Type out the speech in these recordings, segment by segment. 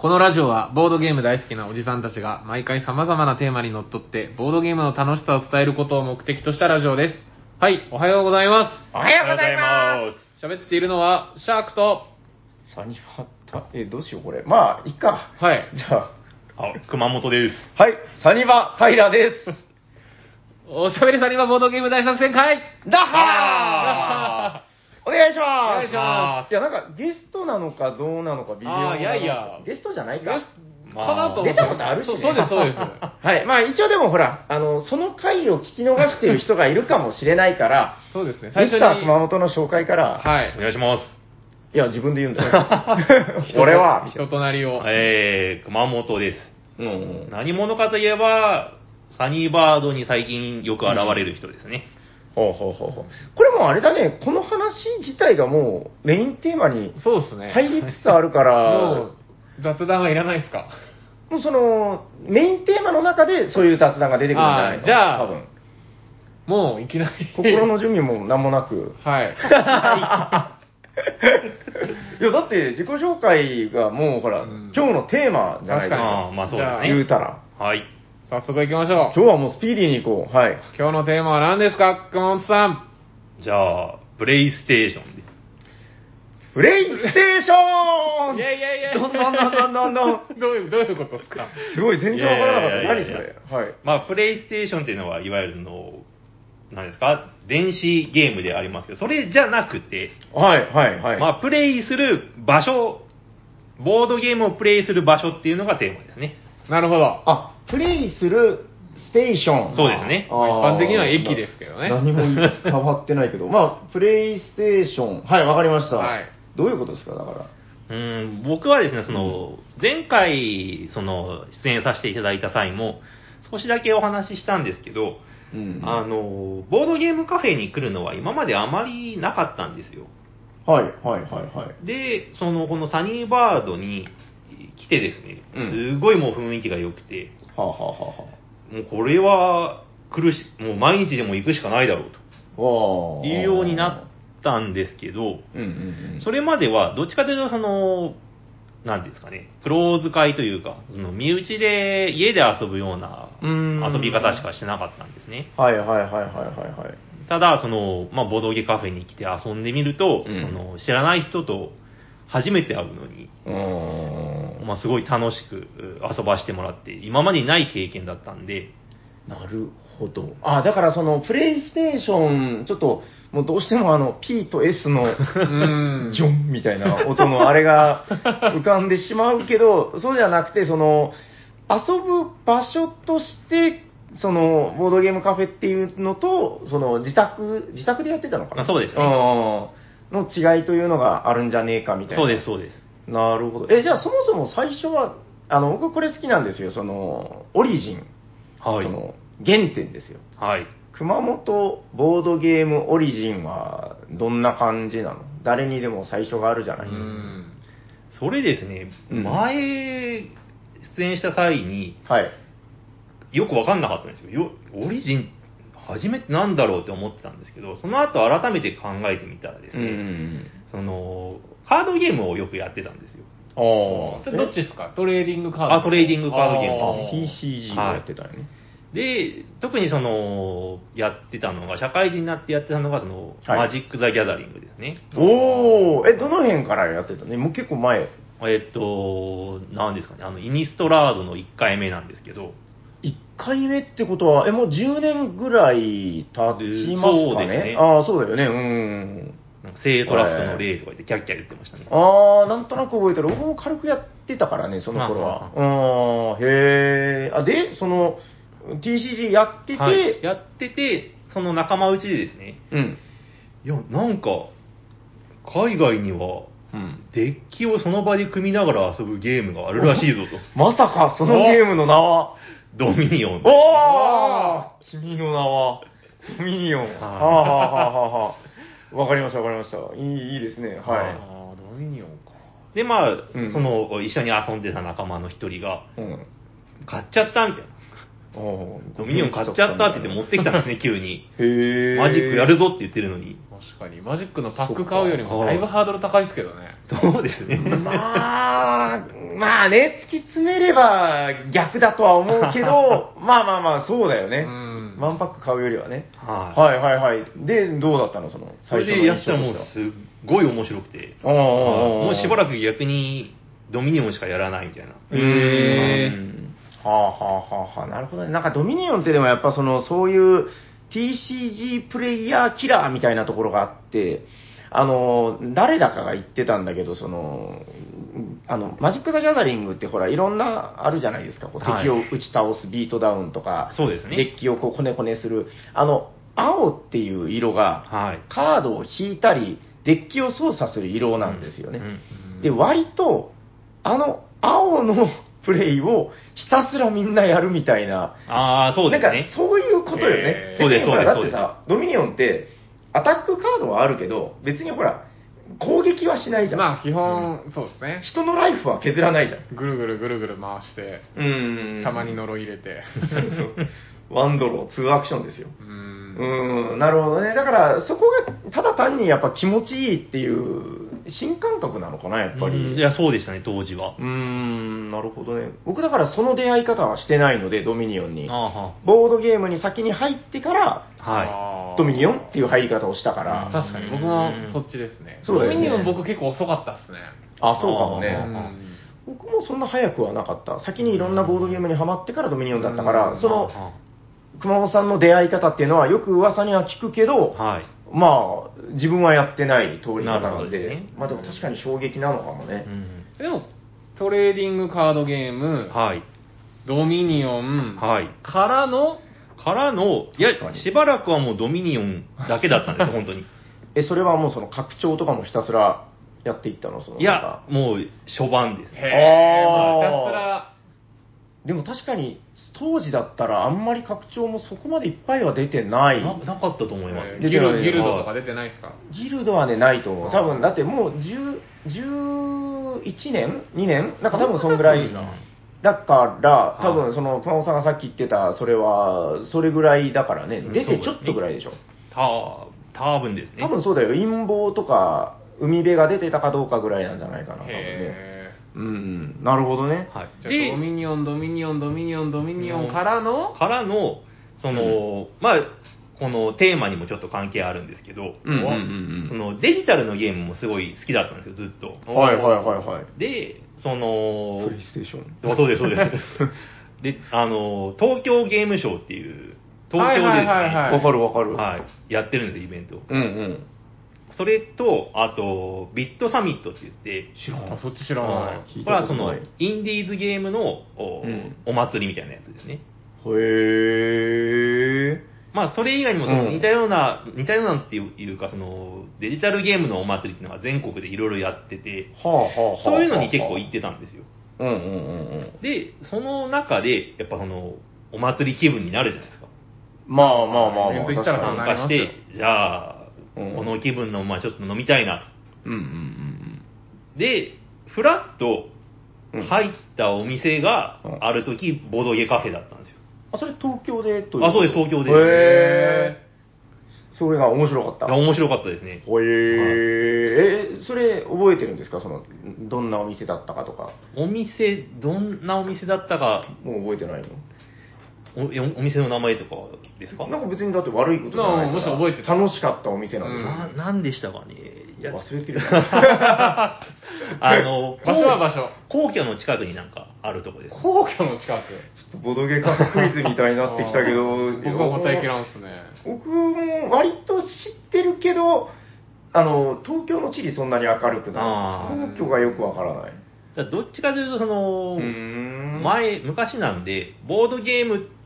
このラジオはボードゲーム大好きなおじさんたちが毎回様々なテーマにのっとってボードゲームの楽しさを伝えることを目的としたラジオです。はい、おはようございま。おはようございます喋っているのはシャークと、す。サニファタ、え、どうしようこれ。まあ、いっか。はい、じゃあ、熊本です。あ、はい、サニバタイラです。おしゃべりさんにはボードゲーム大作戦会ダッハーお願いしますお願いしますいや、なんかゲストなのかどうなのか微妙なあーいやいやゲストじゃないか。まあかなと思って出たことあるしねそうそうです、そうです。はい。まあ一応でもほら、あの、その回を聞き逃している人がいるかもしれないから、そうですね、ミスター熊本の紹介から、はいお。願いします。いや、自分で言うんだよ。俺は、人となりを。えー、熊本です。うん。何者かといえば、サニーバードに最近よく現れる人ですね。ほうほうほうほう。これもうあれだね、この話自体がもうメインテーマにそうですね。入りつつあるかもら う、雑談はいらないですか？もうその、メインテーマの中でそういう雑談が出てくるんじゃないの？あーじゃあ多分。もういきなり。心の準備も何もなく。はい。いや、だって自己紹介がもうほら、うん今日のテーマじゃないです確かにか。ああ、まあそうですね。言うたら。はい。早速行きましょう。今日はもうスピーディーに行こう。はい。今日のテーマは何ですか？熊本さん。じゃあ、プレイステーションで。プレイステーションいやいやいやどんどんどんどんどんどん。どういう、どういうことですか？すごい、全然わからなかった。いやいやいや何それはい。まあ、プレイステーションっていうのは、いわゆるの、何ですか？電子ゲームでありますけど、それじゃなくて、はい、はい、はい。まあ、プレイする場所、ボードゲームをプレイする場所っていうのがテーマですね。なるほど。あ、プレイするステーション。そうですね一般的には駅ですけどね 何も変わってないけど、まあ、プレイステーション。はい、わかりました。はいどういうことですか、だから。うん、僕はですね、その、前回、その、出演させていただいた際も、少しだけお話ししたんですけど、うんあの、ボードゲームカフェに来るのは今まであまりなかったんですよ。はい、はい、はい、はい。で、その、このサニーバードに来てですね、うん。すごいもう雰囲気が良くて、はあ、はあはもうこれは来るし、もう毎日でも行くしかないだろうと。いうようになったんですけど、うんうんうん。それまではどっちかというと、その、なんですかね、クローズ会というか、その身内で家で遊ぶような遊び方しかしてなかったんですね。はい、はい、はい、はい、はい、はい。ただ、その、まあ、ボドゲカフェに来て遊んでみると、うん。その知らない人と初めて会うのに。まあ、すごい楽しくう遊ばしてもらって、今までにない経験だったんで、なるほど。あ、だからその、プレイステーション、ちょっと、もうどうしてもあの、P と S の、うん。ジョンみたいな音のあれが 浮かんでしまうけど、そうじゃなくて、その、遊ぶ場所として、その、ボードゲームカフェっていうのと、その、自宅、自宅でやってたのかな？あそうですねうんの違いというのがあるんじゃねえかみたいな。そうです、そうです。なるほど。え、じゃあそもそも最初は、あの、僕これ好きなんですよ。その、オリジン。はいそ。の、原点ですよ。はい。熊本ボードゲームオリジンはどんな感じなの？誰にでも最初があるじゃなうい？ですか。ん。それですね、うん前、出演した際にはい。よくわかんなかったんですよ。よオリジン、初めてなんだろうって思ってたんですけど、その後改めて考えてみたらですうね、ん。その、カードゲームをよくやってたんですよ。ああ。それどっちですか？トレーディングカードあトレーディングカードゲームあ TCG をやってたよね。で、特にその、やってたのが、社会人になってやってたのが、その、はいマジック・ザ・ギャザリングですね。おおえ、どの辺からやってたの？もう結構前。えっと、なんですかね、あの、イニストラードの1回目なんですけど、1回目ってことは、え、もう10年ぐらい経ちますかそうですねねああ、そうだよね。うん。なんかセイトラの例とか言ってキャッキャ言ってましたね。ああ、なんとなく覚えてる。僕も軽くやってたからね、その頃は。ああ、へえ。あ、で、その、TCG やってて、はい、やってて、その仲間内でですね、うん。いや、なんか、海外には、うん。デッキをその場で組みながら遊ぶゲームがあるらしいぞと。まさか、そのゲームの名は、ドミニオン。おお君の名は、ドミニオン。はあ、はあはあはあはあ、わかりました、わかりました。いい、いいですね。ははいああ、ドミニオンか。で、まあ、うんその、一緒に遊んでた仲間の一人が、い。うん。買っちゃったみたいな。ドミニオン買っちゃったって言って持ってきたんですね、急に。へえ。マジックやるぞって言ってるのに。確かに、マジックのパック買うよりもだいぶハードル高いですけどね。そうですね。まあ、まあね、突き詰めれば逆だとは思うけど、まあまあまあ、そうだよね。うんワンパック買うよりはね。はい。はいはいはい。で、どうだったの？その、それでやったらもうすっごい面白くて、おーおーおーもうしばらく逆にドミニオンしかやらないみたいな。うーん。はあはあはあはあ、なるほどね。なんかドミニオンってでもやっぱその、そういう TCG プレイヤーキラーみたいなところがあって、あの、誰だかが言ってたんだけど、その、あの、マジック・ザ・ギャザリングってほら、いろんなあるじゃないですか。こうはい敵を打ち倒す、ビートダウンとか、そうですねデッキをこう、こねこねする。あの、青っていう色が、はい。カードを引いたり、デッキを操作する色なんですよね。うんで、割と、あの、青のプレイをひたすらみんなやるみたいな、ああ、そうですねなんか。そういうことよねそうですそうですだってさ、ドミニオンって、アタックカードはあるけど、別にほら、攻撃はしないじゃん。まあ、基本、そうですね。人のライフは削らないじゃん。ぐるぐるぐるぐる回して、うんたまに呪い入れて。そうそう。ワンドロー、ツーアクションですよ。うんうーん、なるほどね。だから、そこがただ単にやっぱ気持ちいいっていう、新感覚なのかな、やっぱうんり。いや、そうでしたね、当時はうー。ん、なるほどね。僕だからその出会い方はしてないので、ドミニオンにボードゲームに先に入ってから、はあードミニオンっていう入り方をしたから。確かに、僕もそっちですね。ねドミニオン僕結構遅かったっすね。あ、そうかもあねー。僕もそんな早くはなかった。先にいろんなボードゲームにハマってからドミニオンだったかうら。その、は熊本さんの出会い方っていうのはよく噂には聞くけど、あはい。まあ、自分はやってない通り方なんで、どねまあでも確かに衝撃なのかもね。うんでも、トレーディングカードゲーム、はい。ドミニオン、はい。からの、からの、いや確かに、しばらくはもうドミニオンだけだったんですよ、本当に。え、それはもうその拡張とかもひたすらやっていったのそのいや、もう初版ですね。へー、あーもうひたすら、でも確かに当時だったらあんまり拡張もそこまでいっぱいは出てない。ななかったと思います。ギルギルドとか出てないですか？ギルドはね、ないと思う。多分、だってもう10 11年 ?2 年？なんか多分そんぐらい。だから、多はい分その熊本さんがさっき言ってた、それは、それぐらいだからね、うん出てちょっとぐらいでしょ。た、多分ですね。多分そうだよ。陰謀とか、海辺が出てたかどうかぐらいなんじゃないかな、多分ね。へうん、なるほどね。はい。ー。じゃあドミニオン、ドミニオン、ドミニオン、ドミニオンからの、からの、その、まあ、このテーマにもちょっと関係あるんですけど、うんうんうんそのデジタルのゲームもすごい好きだったんですよ、ずっと。うん。はいはいはいはい。で、そのプ、レイステーション。あそうです、そうです。で、あの、東京ゲームショーっていう、東京でですね、はいはいはいはいわかるわかる。はいやってるんですよ、イベント。うんうん。それと、あと、ビットサミットって言って、知らんあ、そっち知らない。聞いこれはそのインディーズゲームのお,、うんお祭りみたいなやつですね。へえ。まあ、それ以外にも似たような、似たようなっていうか、その、デジタルゲームのお祭りっていうのが全国でいろいろやってて、はあはあはあ。そういうのに結構行ってたんですよ。うんうんうんうん。で、その中で、やっぱその、お祭り気分になるじゃないですか。まあまあまあまあ。イベント行ったら確かに参加して、じゃあ、うんこの気分の、まあちょっと飲みたいなうんうんうんと。で、ふらっとうん。入ったお店がうんある時、ボドゲカフェだったんですよ。あ、それ東京でというあそうです東京でへえ。それが面白かった？いや面白かったですね。ほえー、え、それ覚えてるんですか？その、どんなお店だったかとか。お店、どんなお店だったか、もう覚えてないの？おえお店の名前とかですか？なんか別にだって悪いことじゃないから。まあもし覚えてた楽しかったお店なんでしょうんな、なんでしたかね？いや忘れてる。あの、場所は場所。皇居の近くになんかあるとこです。皇居の近く。ちょっとボドゲカフェクイズみたいになってきたけど、僕は答えきらんっすね。僕も割と知ってるけど、あの、東京の地理そんなに明るくあない。皇居がよくわからない。どっちかというと、その、前、昔なんで、ボードゲームって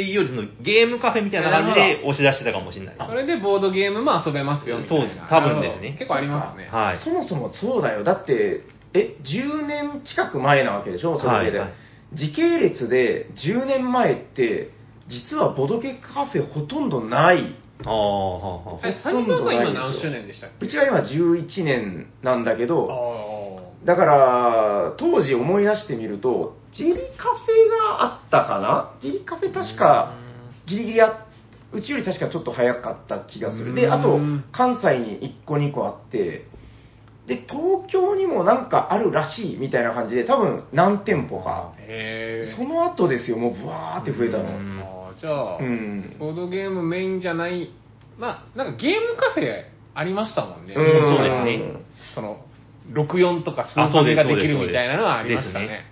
いうより、そのゲームカフェみたいな感じで押し出してたかもしれない。それでボードゲームも遊べますよみたいな。そう多分ですね結構ありますね。はい。そもそもそうだよ。だって、え、10年近く前なわけでしょ？それで、はいはい時系列で10年前って、実はボドゲカフェほとんどない。ああ、はあはあえ、サニバーが今何周年でしたっけ？うちは今11年なんだけど、あだから、当時思い出してみると、ジェリカフェがあったかな？ジェリカフェ確か、ギリギリあ、うちより確かちょっと早かった気がする。で、あとうん、関西に1個2個あって、で、東京にもなんかあるらしいみたいな感じで、多分何店舗か。その後ですよ、もうブワーって増えたの。うんあーじゃあ、うんボードゲームメインじゃない、まあ、なんかゲームカフェありましたもんね。うんそうですねその、64とかスーーができるみたいなのはありましたね。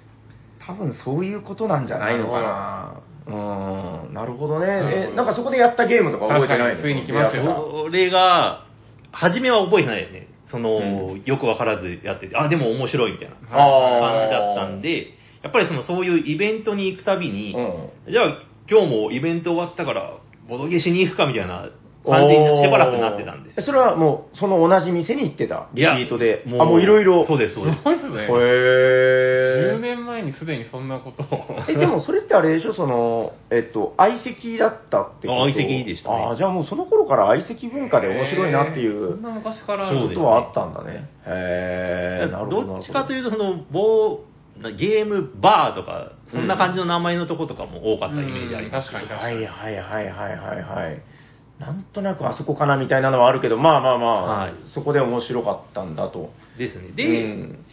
多分そういうことなんじゃないのかな。うん、なるほどね。え、なんかそこでやったゲームとか覚えてないついに来ますよ。それが、初めは覚えてないですね。その、うん。よくわからずやってて、あ、でも面白いみたいな感じだったんで、やっぱりその、そういうイベントに行くたびに、うん。じゃあ今日もイベント終わったから、ボドゲしに行くかみたいな感じにしばらくなってたんですよ。それはもう、その同じ店に行ってた？リピートで？もうあ、もういろいろ。そうです、そうですす。ごいですね。へ10年前にすでにそんなことを。え、でもそれってあれでしょ？その、えっと、相席だったってこと？あ相席でしたねあじゃあもうその頃から相席文化で面白いなっていうそんな昔からそうことはあったんだね。へえ、なるほど。どっちかというと、その、棒、ゲームバーとか、そんな感じの名前のとことかも多かったイメージあります。うん確かにはいはいはいはいはいはい。なんとなくあそこかなみたいなのはあるけど、まあまあまあ、はいそこで面白かったんだと。ですね。で、うん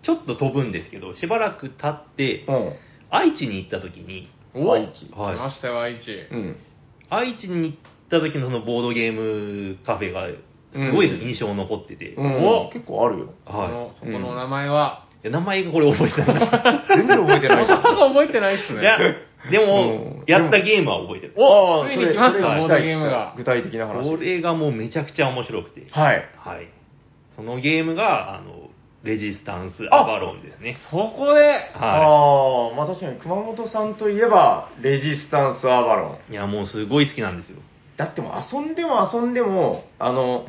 ちょっと飛ぶんですけど、しばらく経って、うん。愛知に行った時に、お愛知はい来ましたよ、愛知。うん。愛知に行った時のそのボードゲームカフェが、すごい印象残ってて、うんお結構あるよ。そはのそこの名前は。名前がこれ覚えてないんです全然覚えてない。覚えてないっすね。いや、でも、うんやったゲームは覚えてる。おついに来ました、ボードゲームが。具体的な話。これがもうめちゃくちゃ面白くて、はい。はい。そのゲームが、あの、レジスタンス・アバロンですね。そこで、はああ、まあ確かに熊本さんといえば、レジスタンス・アバロン。い。いや、もうすごい好きなんですよ。だってもう遊んでも遊んでも、あの、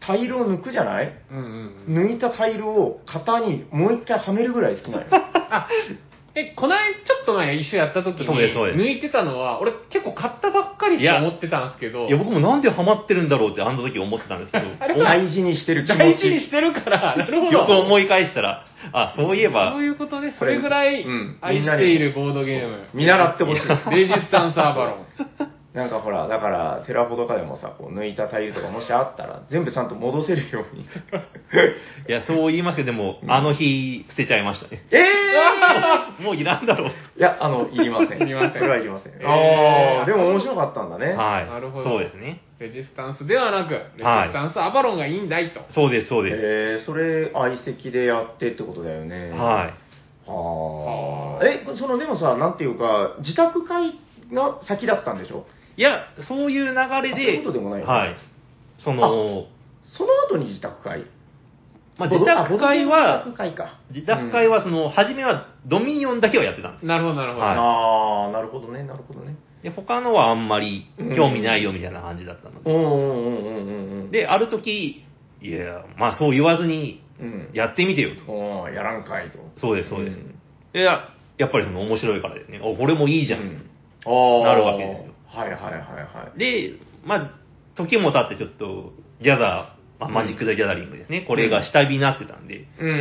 タイルを抜くじゃない？うんうんうん。抜いたタイルを型にもう一回はめるぐらい好きなのよ。あ、え、こないちょっと前一緒やった時に、そうですそうです抜いてたのは、俺結構買ったばっかりって思ってたんですけど、いや、僕もなんでハマってるんだろうってあの時思ってたんですけど、あれは大事にしてる気持ち。大事にしてるから、なるほど。よく思い返したら、あ、そういえばそう、いうことね。それぐらいうん愛しているボードゲーム。見習ってほしい。レジスタンスアバロン。なんかほら、だから、テラフォとかでもさ、こう抜いたタイルとかもしあったら、全部ちゃんと戻せるように。いや、そう言いますけど、でも、あの日、捨てちゃいましたね。ええ もういらんだろう。いや、あの、いりません。いりませんそれはいりません。えーああ、でも面白かったんだね。はい。なるほどそうですね。レジスタンスではなく、レジスタンスアバロンがいいんだいと。そうです、そうです。えー、それ、相席でやってってことだよね。はい。ははあ。え、その、でもさ、なんていうか、自宅会が先だったんでしょ？いや、そういう流れあそういうで、ことでもないよねはい。その、その後に自宅会？まあ、自宅会は自、宅会か。自宅会は、その、初めはドミニオンだけはやってたんですよ。なるほど、なるほど。はいああ、なるほどね、なるほどね。で、他のはあんまり興味ないよみたいな感じだったので。うんうんうんうんうんうん。、で、ある時、いや、まあそう言わずに、うん。やってみてよと。おーやらんかいと。そうです、そうです。んいや、やっぱりその面白いからですね。お、これもいいじゃん。うんなるわけですよ。はいはいはいはい。で、まあ、時も経ってちょっと、ギャザー、まあ、マジック・ザ・ギャザリングですね。これが下火になってたんで、うんう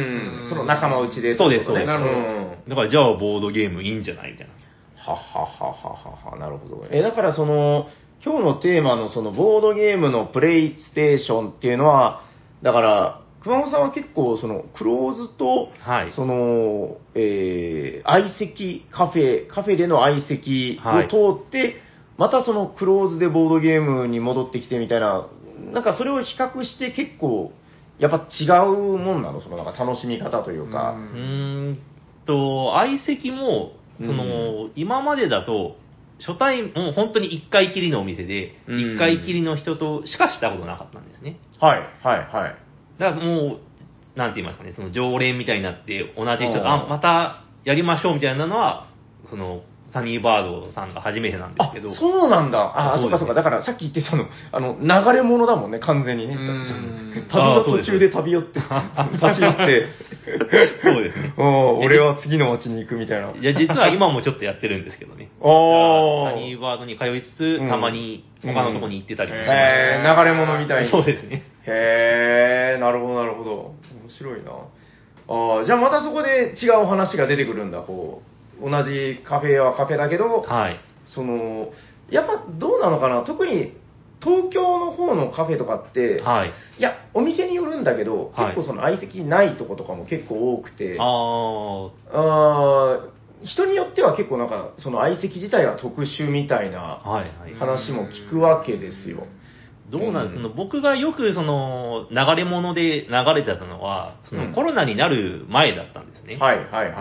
んその仲間内でね。そうですそうですなるほどうんだからじゃあボードゲームいいんじゃないみたいな。ははははははなるほど。え、だからその、今日のテーマのそのボードゲームのプレイステーションっていうのは、だから、熊本さんは結構その、クローズと、はい。その、えー、相席、カフェ、カフェでの相席を通って、またそのクローズでボードゲームに戻ってきてみたいな、なんかそれを比較して結構、やっぱ違うもんなの？そのなんか楽しみ方というか。うーんと、相席も、その、今までだと、初対、もう本当に1回きりのお店で、うん1回きりの人としかしたことなかったんですね。はい、はい、はい。だからもう、なんて言いますかね、その常連みたいになって、同じ人と、うんあ、またやりましょうみたいなのは、その、サニーバードさんが初めてなんですあけど、、そうなんだ。あ、あそうですそうかそうか。だからさっき言ってたの、あの、流れ物だもんね、完全にね。うん旅の途中で旅寄って、立ち寄って、そうですね。うん俺は次の町に行くみたいな。いや、実は今もちょっとやってるんですけどね。おーサニーバードに通いつつ、うんたまに他のとこに行ってたりもしました。へー流れ物みたいに。そうですね。へー、なるほど、なるほど。面白いな。あーじゃあまたそこで違う話が出てくるんだ、こう。同じカフェはカフェだけど、はい。その、やっぱどうなのかな？特に東京の方のカフェとかって、はい。いや、お店によるんだけど、はい結構その相席ないとことかも結構多くて、ああ、人によっては結構なんか、その相席自体が特殊みたいなはいはい。話も聞くわけですよ。どうなんですか、うんその僕がよくその流れ物で流れてたのは、そうんのコロナになる前だったんですね。はいはいはいはい。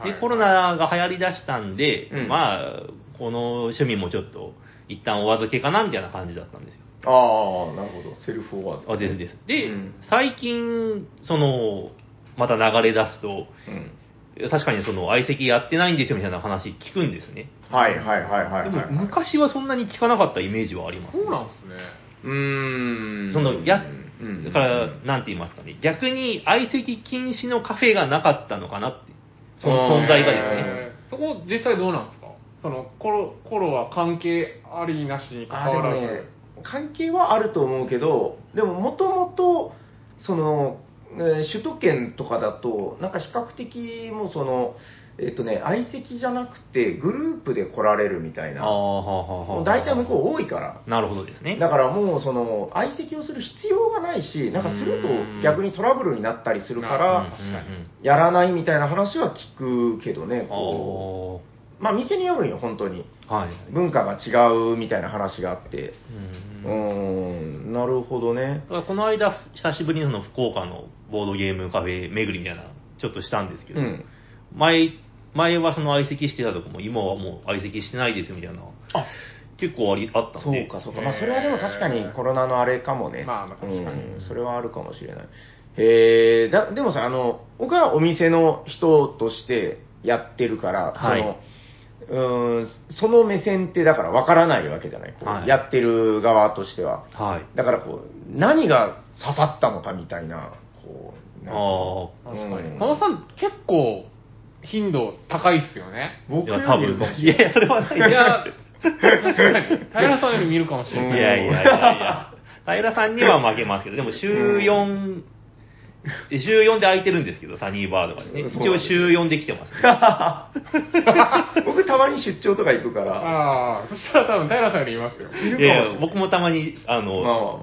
はいで、コロナが流行り出したんで、うんまあ、この趣味もちょっと、一旦お預けかなみたいな感じだったんですよ。ああ、なるほど。セルフオワーズ。あ、ですです。で、うん最近、その、また流れ出すと、うん。確かにその相席やってないんですよみたいな話聞くんですね。はいはいはいはいはい。でも昔はそんなに聞かなかったイメージはあります、そうなんですね。うーん。そのやうんだから、なんて言いますかね、逆に相席禁止のカフェがなかったのかなって、その存在がですね。えーそこ実際どうなんですかそのコロコロは関係ありなしに関わらず、もね、関係はあると思うけど、でももともと、その、えー首都圏とかだと、なんか比較的もうその、えっとね、相席じゃなくて、グループで来られるみたいな、ああ、はあはあ大体向こう多いから。なるほどですね。だからもうその相席をする必要がないし、なんかすると逆にトラブルになったりするかうんら、やらないみたいな話は聞くけどね、あこうまあ店によるんよ、本当に。あ、はい。文化が違うみたいな話があって。ううんなるほどね。だからこの間、久しぶりにその福岡のボードゲームカフェ巡りみたいな、ちょっとしたんですけど、うん。前、前はその相席してたとこも、今はもう相席してないですみたいな、あ結構ありあったんで。そうか、そうか。まあ、それはでも確かにコロナのあれかもね。まあまあ確かにうん、それはあるかもしれない。へえ、だ、でもさ、あの、僕はお店の人としてやってるから、はいその、うーん、その目線ってだから分からないわけじゃない。はいやってる側としては。はい。だからこう、何が刺さったのかみたいな、こう、なんかあ確かに。うん小野さん、結構、頻度高いっすよね。僕よいや、多分い。やいや、それはないいや、確かに。平さんより見るかもしれない。いやいやいやいや、平さんには負けますけど、でも週4、週4 で空いてるんですけど、サニーバードがね。一応週4で来てますね。僕たまに出張とか行くから、ああ、そしたら多分平さんよりいますよ。いるかもしいやいや。僕もたまに、あまあま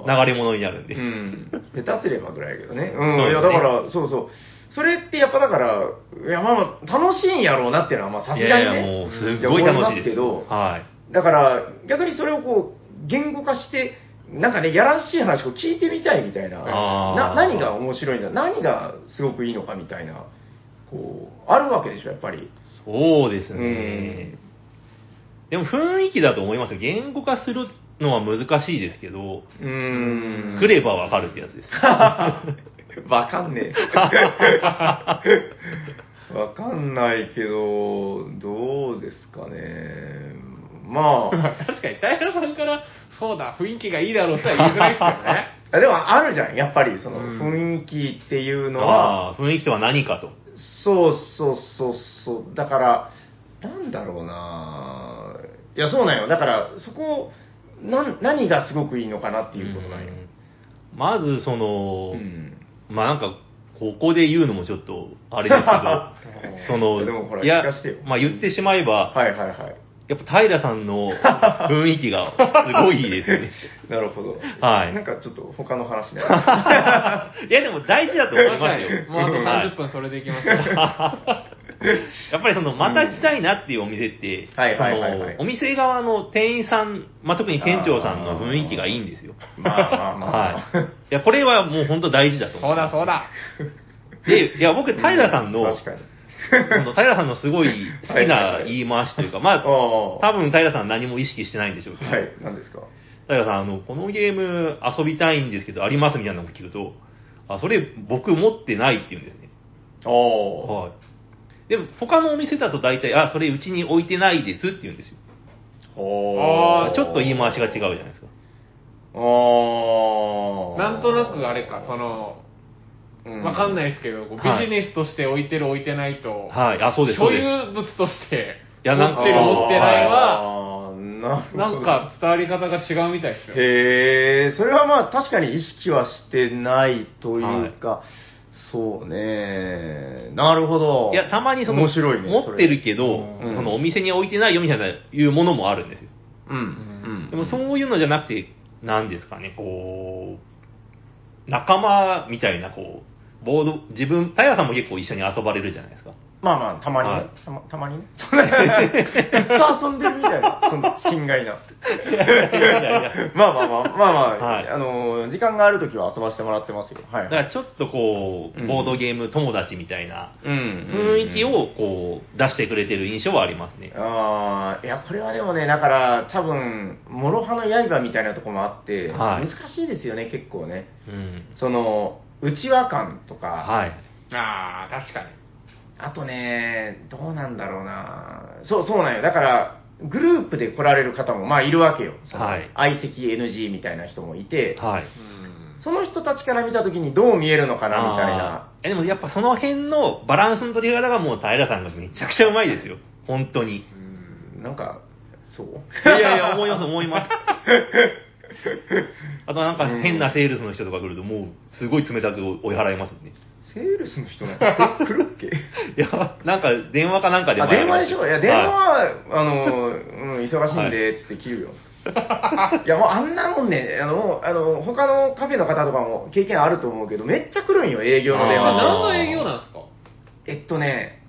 あの、流れ物になるんで。うん。下手すればぐらいやけどね。うん。そうですねいや、だから、そうそう。それってやっぱだから、いや、まあまあ、楽しいんやろうなっていうのは、まあ、さすいがにね。やいや、もう、すっごい楽しいですけどはい。だから、逆にそれをこう、言語化して、なんかね、やらしい話を聞いてみたいみたいな。な何が面白いんだ何がすごくいいのかみたいな、こう、あるわけでしょ、やっぱり。そうですうねん。。でも雰囲気だと思いますよ。言語化するのは難しいですけど、うーん。来ればわかるってやつです。わかんねえ。わかんないけど、どうですかね。まあ、確かに、平さんから、そうだ、雰囲気がいいだろうとは言いづらいっすよね。あ でもあるじゃん、やっぱりそのうん雰囲気っていうのは、ああ、雰囲気とは何かと。そうそうそうそう、だから、なんだろうな、いや、そうなんよ、だから、そこ、なん何がすごくいいのかなっていうことなんよ。うんまず、その、うんまあなんか、ここで言うのもちょっと、あれですけど、その、でもほらいや聞かせてよ、まあ言ってしまえば、はいはいはい。やっぱ平さんの雰囲気がすごいですよね。なるほど。はいなんかちょっと他の話になる。いやでも大事だと思い確かにますよ。。もうあとはい30分それでいきますよ。やっぱりその、また来たいなっていうお店って、はいはいはいはいそのお店側の店員さん、まあ、特に店長さんの雰囲気がいいんですよ。まあまあまあ。はい。いや、これはもう本当大事だと思。そううだそうだ。で、いや、僕、平さんの、確かに。この平さんのすごい好きな言い回しというか、まあ、ああ。多分平さん何も意識してないんでしょうけど、はい、何ですか？平さん、あの、このゲーム遊びたいんですけど、ありますみたいなのを聞くと、あ、それ僕持ってないって言うんですね。ああ。はい。でも、他のお店だと大体、あ、それうちに置いてないですって言うんですよ。あーちょっと言い回しが違うじゃないですか。ああ。なんとなくあれか、その、わかんないいですけど、こうビはいジネスとして置いてる置いてないと、はい。あ、そうです、そ所うです。有物として、いやなんか持ってる持ってないは、あーなるほどなんか伝わり方が違うみたいですよ。へえ、それはまあ確かに意識はしてないというか、そうね。なるほど。いや、たまにその、面白いね。持ってるけど、うんそのお店に置いてないよみたいないうものもあるんですよ。それ。うん。うん。でもそういうのじゃなくて、なんですかね、こう、仲間みたいな、こう、ボード、自分、平さんも結構一緒に遊ばれるじゃないですか。まあまあ、たまにね。はいたまたまにね。そんなずっと遊んでるみたいな、その、心外な。まあまあまあ、まあまあ、はいあの、時間があるときは遊ばせてもらってますよ。はい。だからちょっとこう、うんボードゲーム友達みたいなうん雰囲気をこう出してくれてる印象はありますね。ああ、いや、これはでもね、だから、多分、諸刃の刃みたいなところもあって、はい難しいですよね、結構ね。うん。その、内輪感とか、はい。ああ、確かに。あとね、どうなんだろうな。そう、そうなんよ。だから、グループで来られる方も、まあ、いるわけよ。はい相席 NG みたいな人もいて、はい。うん。その人たちから見たときにどう見えるのかな、みたいな。えでもやっぱその辺のバランスの取り方がもう平さんがめちゃくちゃうまいですよ。本当に。うんなんか、そう？いやいや、思います、思います。あとなんか変なセールスの人とか来ると、もうすごい冷たく追い払いますもんね。セールスの人なんか来るっけ？いや、なんか電話かなんかであ、電話でしょ？いや、電話はい。は、あの、うん、忙しいんで、つって切るよ。いや、もうあんなもんね、あの、あの、他のカフェの方とかも経験あると思うけど、めっちゃ来るんよ、営業の電あ、話何の営業なんですか？えっとね、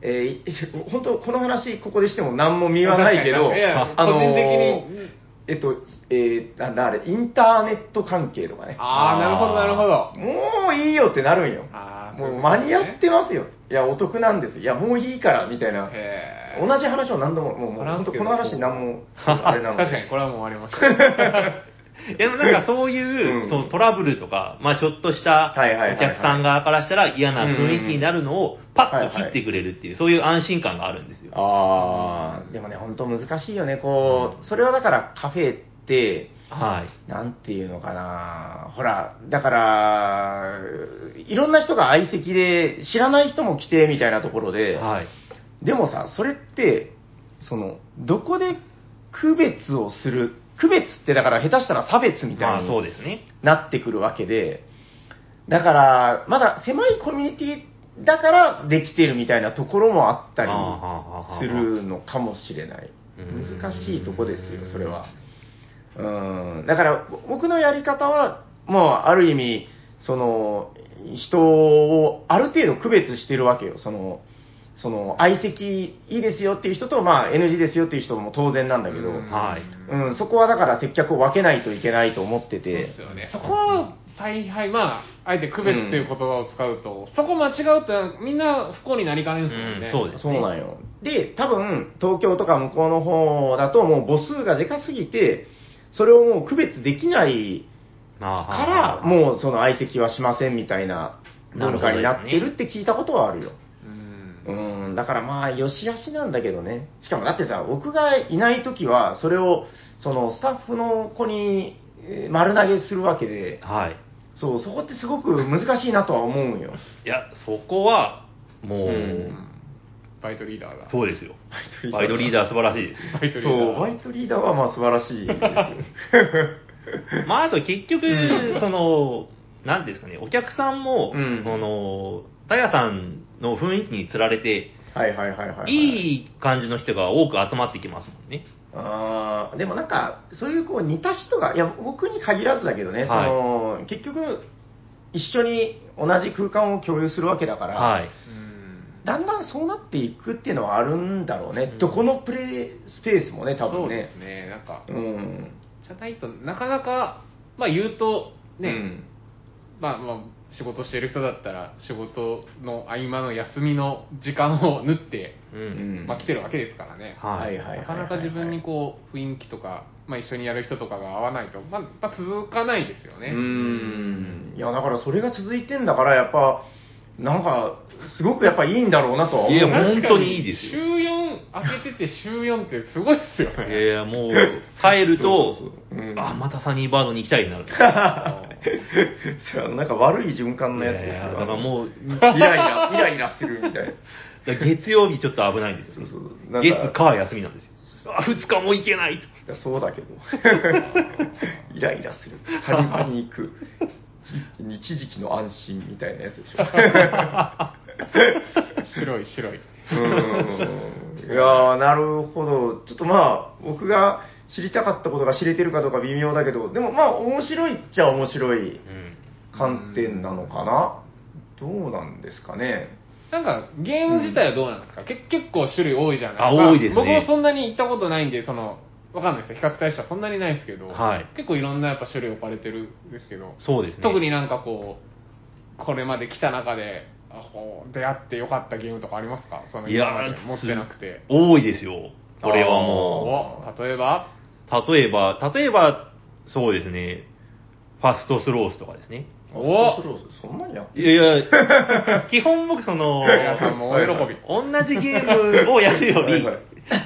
えー、本当この話、ここでしても何も見はないけど、個人的に。えっと、えー、なんだあれ、インターネット関係とかね。ああ、なるほど、なるほど。もういいよってなるんよ。あーもう間に合ってますよ。いや、お得なんですよ。いや、もういいから、みたいな。同じ話を何度も、もう、もう本当この話何も、あれなので。確かに、これはもう終わりました。いや、でもなんかそういう、うんそのトラブルとか、まあちょっとしたはいはいはいはいお客さん側からしたら嫌な雰囲気になるのをパッと切ってくれるっていう、そういう安心感があるんですよ。ああ、でもね、本当難しいよね。こう、それはだからカフェって、はい。なんていうのかな。ほら、だから、いろんな人が相席で、知らない人も来てみたいなところで、はい。でもさ、それって、その、どこで区別をする、区別ってだから下手したら差別みたまあいにそうですね。なってくるわけで、だから、まだ狭いコミュニティだからできてるみたいなところもあったりするのかもしれない。うん難しいとこですよ、それは。うん。だから、僕のやり方は、もう、ある意味、その、人をある程度区別してるわけよ。その、その、相席いいですよっていう人と、まあ、NG ですよっていう人も当然なんだけど、うんはいうん、そこはだから接客を分けないといけないと思ってそうてで、すよね。そこは、大敗、まあ、あえて区別っていう言葉を使うと、そこ間違うとみんな不幸になりかねんすもんね。うんそうですそうなんよ。で、多分、東京とか向こうの方だと、もう母数がでかすぎて、それをもう区別できないから、もうその相席はしませんみたいな文化になってるって聞いたことはあるよ。うん。うん、だからまあ、よしあしなんだけどね。しかもだってさ、僕がいないときは、それを、そのスタッフの子にえー丸投げするわけで、はい。そう、そこってすごく難しいなとは思うんよ。いや、そこは、もう、うんバイトリーダーが。そうですよ。ババイトリーダー素晴らしいですよ。バイトリーダーそう、バイトリーダーはまあ素晴らしいですよ。まあ、あと結局、その、なんですかね、お客さんも、うんその、タヤさんの雰囲気につられて、はいはいはいはい、はい。いい感じの人が多く集まってきますもんね。あーでもなんか、そういうこう似た人が、いや、僕に限らずだけどね、その結局、一緒に同じ空間を共有するわけだから、はい。うんだんだんそうなっていくっていうのはあるんだろうね、うんどこのプレイスペースもね、多分そうでねす。ね。なんか、うん。じゃないとなかなか、まあ言うと、ね、うんまあまあ、仕事してる人だったら、仕事の合間の休みの時間を縫って、う。うんんまあ来てるわけですからね。はい。はいはいはいはいなかなか自分にこう、雰囲気とか、まあ一緒にやる人とかが合わないと、まあ、やっぱ続かないですよね。うん。いや、だからそれが続いてんだから、やっぱ、なんか、すごくやっぱいいんだろうなとは思う。いや本当にいいですよ週4開けてて週4ってすごいっすよいやいね。や、もう、帰るとそうそうそううん、あ、またサニーバードに行きたいになる。そ うなんか悪い循環のやつですよ。いやいやだからもう、イライラ、イライラするみたいな。月曜日ちょっと危ないんですよ。そうそうなんか月、火休みなんですよ。あ、2日も行けないと。いやそうだけど。イライラする。谷間に行く。一時期の安心みたいなやつでしょ。白い白い。うんいやーなるほど。ちょっとまあ、僕が知りたかったことが知れてるかどうか微妙だけど、でもまあ面白いっちゃ面白いうん。観点なのかな、どうなんですかね？なんか、ゲーム自体はどうなんですか、け結構種類多いじゃないあま多いですね僕もそんなに行ったことないんで、その、わかんないですよ。比較対してはそんなにないですけど、はい結構いろんなやっぱ種類置かれてるんですけど、そうですね。特になんかこう、これまで来た中で、あほう出会ってよかったゲームとかありますか？そのいや今まで持ってなくて。多いですよ。これはもお、例えば？う。例えば、例えば、そうですね。ファストスロースとかですね。おそんなにやっていやいや、基本僕その、皆さんも大喜び。同じゲームをやるより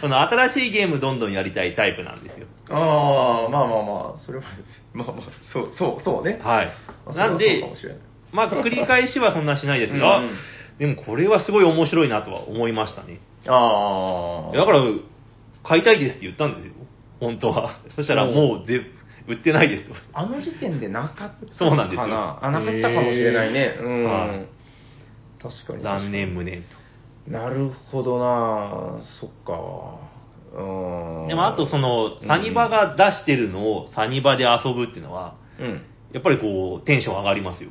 その新しいゲームどんどんやりたいタイプなんですよ。ああ、まあまあまあ、それはです。まあまあ、そう、そう、そうね。はいなんでそうかもしれない、まあ繰り返しはそんなしないですけど、あうんうんでもこれはすごい面白いなとは思いましたね。ああ。だから、買いたいですって言ったんですよ。本当は。そしたらもうぜ売ってないですと。あの時点でなかったそうなんですよかな。あ、なかったかもしれないね。うん。はい確かに。残念無念と。なるほどなそっか。うん。でもあとその、サニバが出してるのをサニバで遊ぶっていうのは、うん。やっぱりこう、テンション上がりますよ。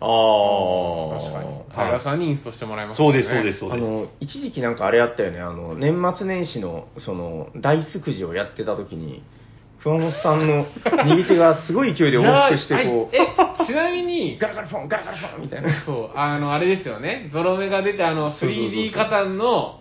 ああ。確かに。はい平さんにインストしてもらいますそうです、そうです、そうです。あの、一時期なんかあれあったよね、あの、年末年始の、その、ダイスくじをやってた時に、熊本さんの右手がすごい勢いで往復して、こう、いやはいえ、ちなみに、ガラガラフォン、ガラガラフォンみたいな。そう、あの、あれですよね。ゾロ目が出て、あの、そうそうそう 3D カタンの、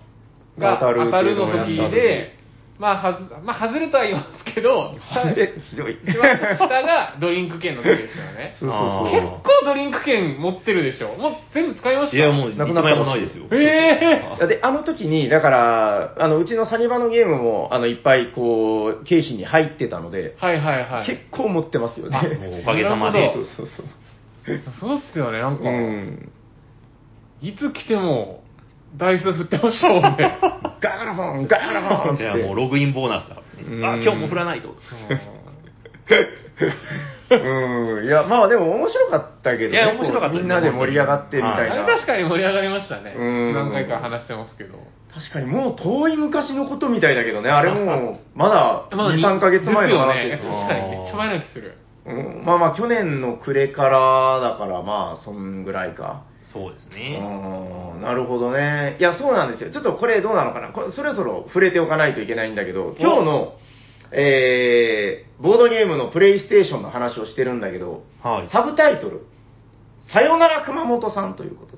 が当たる当たるのっていうのを時やったで、まあ、はず、まあ、外れとは言いますけど、外れ、ひどい。一番下がドリンク券の時ですよね。そうそうそう。構ドリンク券持ってるでしょ。もう全部使いましたいや、もう、一なくなった枚もないですよ。ええで、あの時に、だから、あの、うちのサニバのゲームも、あの、いっぱい、こう、経費に入ってたので、はいはいはい。結構持ってますよね。あもうおかげさまで。そうそうそう。そうっすよね、なんか、うん。いつ来ても、ダイス振ってましたもんね。ガラガラフォン、ガラガラフォンっ。いや、もうログインボーナスだからですね。あ、うん今日も振らないと。うん。いや、まあでも面白かったけど、ね、いや面白かったみんなで盛り上がってみたいな。あれ確かに盛り上がりましたね。うん何回か話してますけど。確かにもう遠い昔のことみたいだけどね、あれもう、まだ2、に3ヶ月前の話でですすよよね。確かにめっちゃ前な気する。うん、まあまあ、去年の暮れからだから、まあ、そんぐらいか。そうですうね。ん、なるほどね。いや、そうなんですよ。ちょっとこれどうなのかな。これそろそろ触れておかないといけないんだけど、今日の、えー、ボードゲームのプレイステーションの話をしてるんだけど、はい。サブタイトル、さよなら熊本さんということ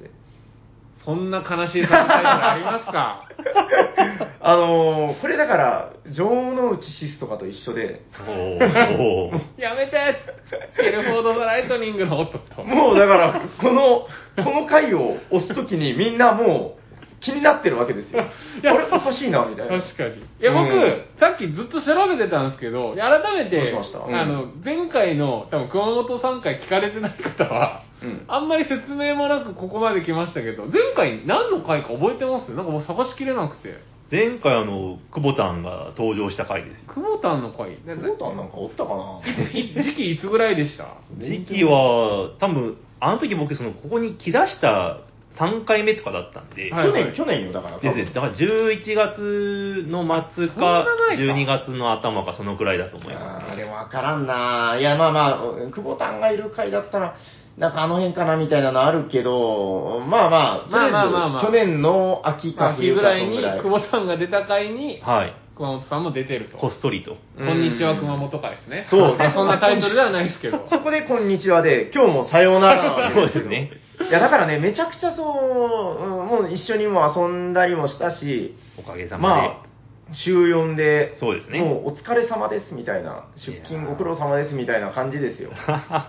で。そんな悲しいサブタイトルありますか？あのーこれだから、城之内シスとかと一緒で、やめてケルフォード・ザ・ライトニングのおっと。もうだから、この、この回を押すときにみんなもう気になってるわけですよ。あいやれおかしいな、みたいな。確かに。いや、僕、うんさっきずっと調べてたんですけど、改めて、しました？うんあの、前回の、多分熊本3回聞かれてない方は、うんあんまり説明もなくここまで来ましたけど、前回何の回か覚えてます？なんかもう探しきれなくて。前回あの、久保田が登場した回ですよ。久保田の回、なボタンなんかおったかな？時期いつぐらいでした？時期は、多分、あの時僕、その、ここに来だした3回目とかだったんで、はい去年、去年よ、だから。ですね。だから11月の末そんなか、前か12月の頭か、そのくらいだと思いますね。あーでも分からんな。いや、まあまあ、久保田がいる回だったら、なんかあの辺かなみたいなのあるけど、まあまあ、とりあえずまあまあまあまあ去年の秋か秋ぐらいにそんぐらい久保さんが出た回に、はい。熊本さんも出てると。こっそりと。こんにちは熊本かですね。そうまあそんなタイトルではないですけど。そこでこんにちはで、今日もさようなら そうですねいや、だからね、めちゃくちゃそう、うんもう一緒にも遊んだりもしたし、おかげさまで。まあ、週4で、そうですねもうお疲れ様ですみたいな、出勤ーご苦労様ですみたいな感じですよ。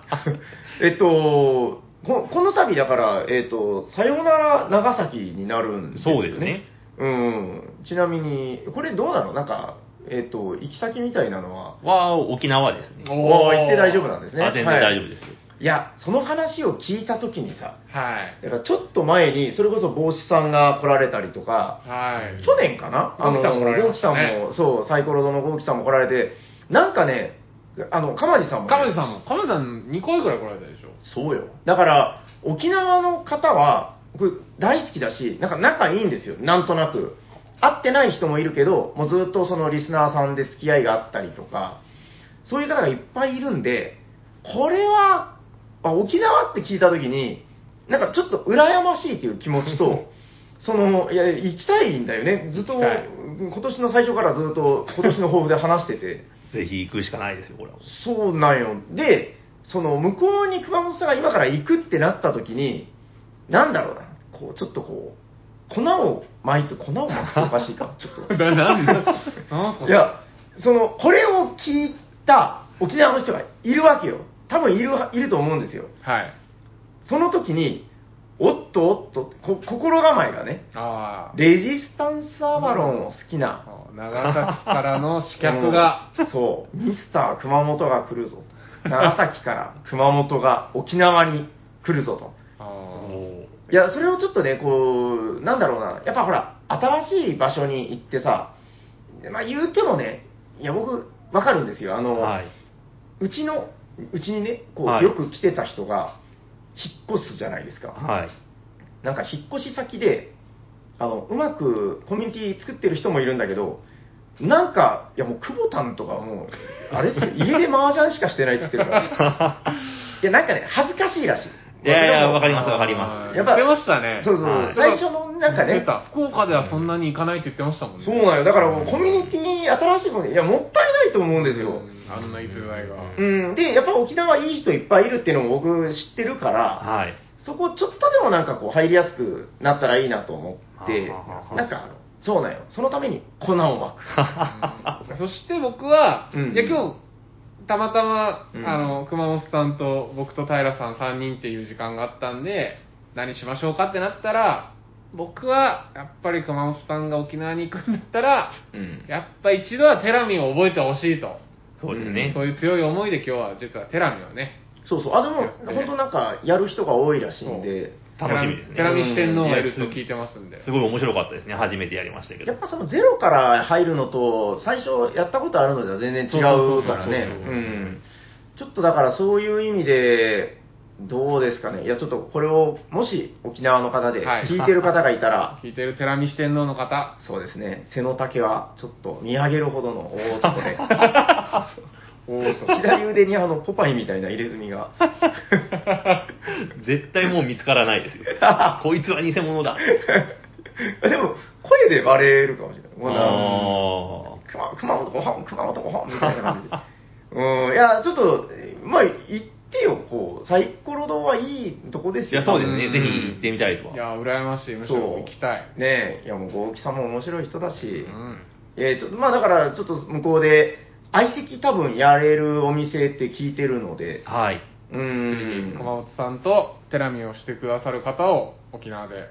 えっと、ここの度だから、えっと、さようなら長崎になるんですよね。そうですね。うん。ちなみに、これどうなの？なんか、えっと、行き先みたいなのは、は、沖縄ですね。おー行って大丈夫なんですね。あ全然大丈夫です。いや、その話を聞いたときにさ、はい。だからちょっと前に、それこそ帽子さんが来られたりとか、はい。去年かな？ゴーキさんも来られましたねゴーキさんも、そう、サイコロドのゴーキさんも来られて、なんかね、あの、かまじさんも、ね。亀田さんも、亀田さん2回ぐらい来られたでしょ。そうよ。だから、沖縄の方は、僕、大好きだし、なんか仲いいんですよ、なんとなく。会ってない人もいるけど、もうずっとそのリスナーさんで付き合いがあったりとか、そういう方がいっぱいいるんで、これは、あ沖縄って聞いたときに、なんかちょっと羨ましいっていう気持ちと、その、いや、行きたいんだよね。ずっと、行きたい今年の最初からずっと、今年の抱負で話してて。ぜひ行くしかないですよ、これは。そうなんよ。で、その、向こうに熊本さんが今から行くってなった時に、なんだろうな、こう、ちょっとこう、粉を巻いて、粉を巻くっておかしいか、ちょっと。ななんだいや、その、これを聞いた沖縄の人がいるわけよ。多分いる、いると思うんですよ。はい。その時に、おっとおっと、こ心構えがね、あレジスタンスアバロンを好きな、あ。長崎からの刺客が、うんそう、ミスター熊本が来るぞ。長崎から熊本が沖縄に来るぞと。あおいや、それをちょっとね、こう、なんだろうな、やっぱほら、新しい場所に行ってさ、まあ言うてもね、いや、僕、わかるんですよ。あの、はい。うちの、うちにね、こう、はいよく来てた人が、引っ越すじゃないですか。はい。なんか引っ越し先で、あの、うまくコミュニティ作ってる人もいるんだけど、なんか、いやもう、久保田んとかもう、あれですよ、家で麻雀しかしてないって言ってるから。いや、なんかね、恥ずかしいらしい。いやいやわかりますわかりますやっぱ言ってましたね。そうそう、はい最初のなんかね、福岡ではそんなに行かないって言ってましたもんね。そうなんよ。だからもうコミュニティに新しいもの、いや、もったいないと思うんですよ。うんあんな逸材が。うん。で、やっぱ沖縄いい人いっぱいいるっていうのも僕知ってるから、はい。そこちょっとでもなんかこう入りやすくなったらいいなと思ってはあはあは、あなんか、そうなんよ。そのために粉をまく。う んそして僕は、うんいや今日、たまたま、うんあの、熊本さんと僕と平さん3人っていう時間があったんで、何しましょうかってなったら、僕は、やっぱり熊本さんが沖縄に行くんだったら、うん。やっぱ一度はテラミを覚えてほしいと。そうですね。そういう強い思いで今日は実はテラミをね、そうそう。あ、でも本当なんか、やる人が多いらしいんで、楽しみですねテラミ四天王がいると聞いてますんで。すごい面白かったですね。初めてやりましたけどやっ。ぱそのゼロから入るのと、最初やったことあるのでは全然違うからね。うん。ちょっとだからそういう意味で、どうですかね？いや、ちょっとこれを、もし沖縄の方ではい聞いてる方がいたら、聞いてるテラミ四天王の方、そうですね、背の丈はちょっと見上げるほどの大男で、左腕にあのポパイみたいな入れ墨が。絶対もう見つからないですよ。こいつは偽物だ。でも、声でバレるかもしれない。もうなあ熊熊本ご本、熊本ご本みたいな感じで。うん、いや、ちょっと、まあ、行ってよ、こう、サイコロ堂はいいとこですいや、よ。そうですね。うんぜひ行ってみたいですわい。や、羨ましい。むしそうろ行きたい。ねえ、いやもう、豪輝さんも面白い人だし、うん。えーちょっと、まあだから、ちょっと向こうで、相席多分やれるお店って聞いてるので、はい。うーん。熊本さんとテラミをしてくださる方を沖縄で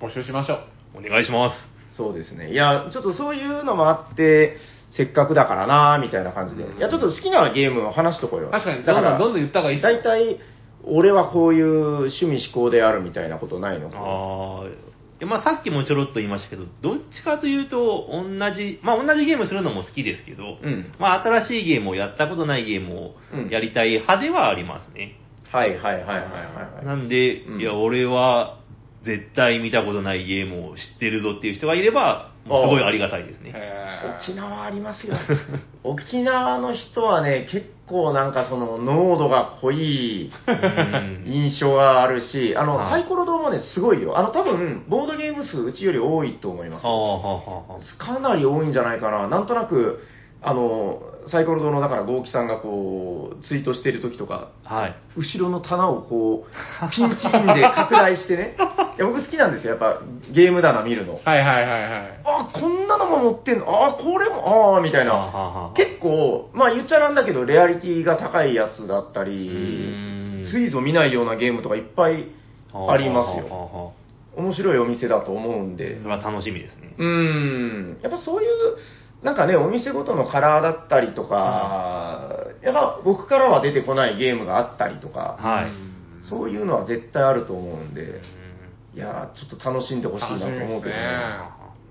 募集しましょう。お願いします。そうですね。いや、ちょっとそういうのもあって、せっかくだからなみたいな感じで。いや、ちょっと好きなゲームを話しとこうよ。確かに、だから、どんどんどんどん言った方がいいですよ大体、俺はこういう趣味思考であるみたいなことないのああ。まあ、さっきもちょろっと言いましたけど、どっちかというと、同じ、まあ、同じゲームするのも好きですけど、うんまあ、新しいゲームをやったことないゲームをうんやりたい派ではありますね。はいはいはいはいはいはい。なんで、うんいや、俺は絶対見たことないゲームを知ってるぞっていう人がいれば、すごいありがたいですね。沖縄ありますよ。沖縄の人はね、結構なんかその濃度が濃いうん印象があるし、あの、はいサイコロ堂もね、すごいよ。あの、多分、ボードゲーム数うちより多いと思いますかなり多いんじゃないかな。なんとなく、あの、サイコロ堂の、だから、豪輝さんがこう、ツイートしてる時とか、あ。はい。後ろの棚をこう、ピンチインで拡大してね。いや、僕好きなんですよ。やっぱ、ゲーム棚見るの。はいはいはいはい。あ、こんなのも持ってんの？あ、これも、あみたいはあはな。結構、まあ言っちゃなんだけど、レアリティが高いやつだったうり、ーんついぞ見ないようなゲームとかいっぱいありますよ。はあはあは面白いお店だと思うんであ。それは楽しみですね。うーん。やっぱそういう、なんかね、お店ごとのカラーだったりとか、やっぱ僕からは出てこないゲームがあったりとか、はい。うんそういうのは絶対あると思うんで、うんいやーちょっと楽しんでほしいなと思うけどね。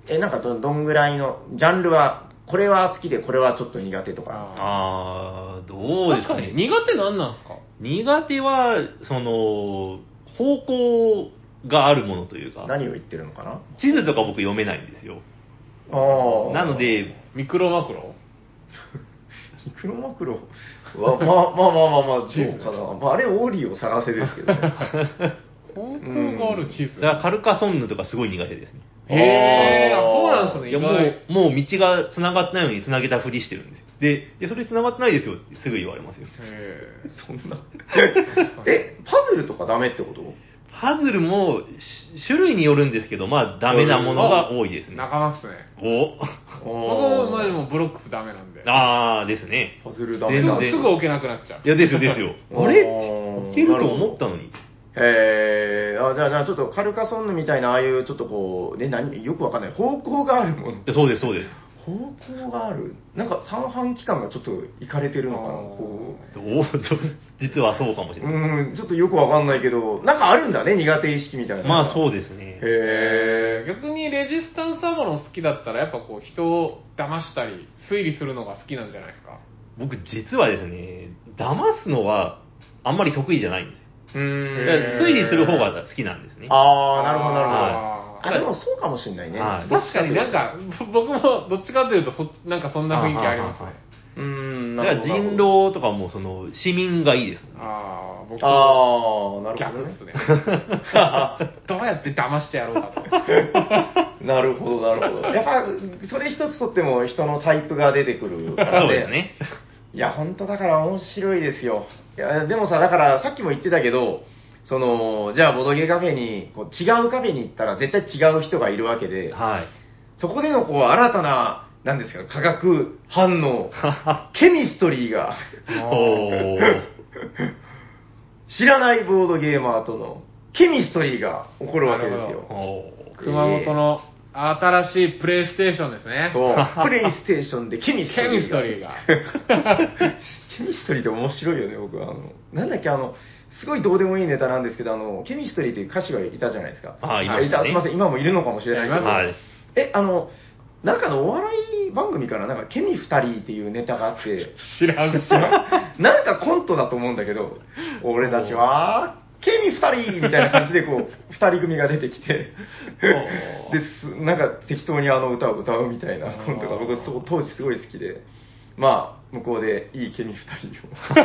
え、なんかどどんぐらいの、ジャンルは、これは好きで、これはちょっと苦手とか。ああ、どうですか？ね。確かに、苦手なんなんすか？苦手は、その、方向があるものというか、何を言ってるのかな？地図とか僕読めないんですよ。ああ。なの、で、ミクロマクロ？ミクロマクロ？は、まあまあまあまあまあ、そうかな。まあ、あれ、オーリーを探せですけどね。方向があるチーズだからカルカソンヌとかすごい苦手ですね。へえ、あそうなんですね。いやもう、もう道が繋がってないのに繋げたふりしてるんですよ。で、でそれ繋がってないですよってすぐ言われますよ。へそんな。え、パズルとかダメってこと？パズルもし種類によるんですけど、まあダメなものが多いですえね。仲間っすね。お僕も、まあでもブロックスダメなんで。あーですね。パズルダすメだぐすぐ置けなくなっちゃうい。や、ですよですよ。あれ？いけると思ったのに。へえあ、じゃあ、じゃあちょっとカルカソンヌみたいな、ああいうちょっとこう、ね、何、よくわかんない。方向があるもの。い やそうです、そうです。方向がある？なんか三半規管がちょっといかれてるのかなあーこどうそう実はそうかもしう。れない。うん、ちょっとよくわかんないけど、なんかあるんだね、苦手意識みたいな。まあそうでですね。へえ。逆にレジスタンスアバロン好きだったら、やっぱこう人を騙したり、推理するのが好きなんじゃないですか？僕実はですね、騙すのはあんまり得意じゃないんですよ。うーん推理する方が好きなんですね。ああ、なるほど、なるほど。あでもそうかもしれないね。はい確かになんか、僕もどっちかというとそ、なんかそんな雰囲気ありますね。うーん、だから。人狼とかもその市民がいいですね。ああ、僕あもあ、なるほどね逆っす。ね。どうやって騙してやろうかと。なるほど、なるほど。やっぱ、それ一つとっても人のタイプが出てくるからそうですね。いや、本当だから面白いですよ。いや、でもさ、だからさっきも言ってたけど、その、じゃあボドゲカフェに、こう違うカフェに行ったら絶対違う人がいるわけで、はい。そこでのこう新たな、なんですか、化学反応、ケミストリーが。知らないボードゲーマーとのケミストリーが起こるわけですよ。熊本の新しいプレイステーションですね。そう、プレイステーションでケミストケリーミストリーが。ケミストリーって面白いよね、僕は。あの、なんだっけ、あの、すごいどうでもいいネタなんですけど、あの、ケミストリーっていう歌手がいたじゃないですか。あいましたねすいません、今もいるのかもしれないけど。はい。え、あの、なんかのお笑い番組から、なんか、ケミ二人っていうネタがあって、知らん、知らん。なんかコントだと思うんだけど、俺たちは、ケミ二人みたいな感じで、こう、二人組が出てきて、です、なんか適当にあの歌を歌うみたいなコントが僕そう当時すごい好きで、まあ、向こうでいいケミ二人を。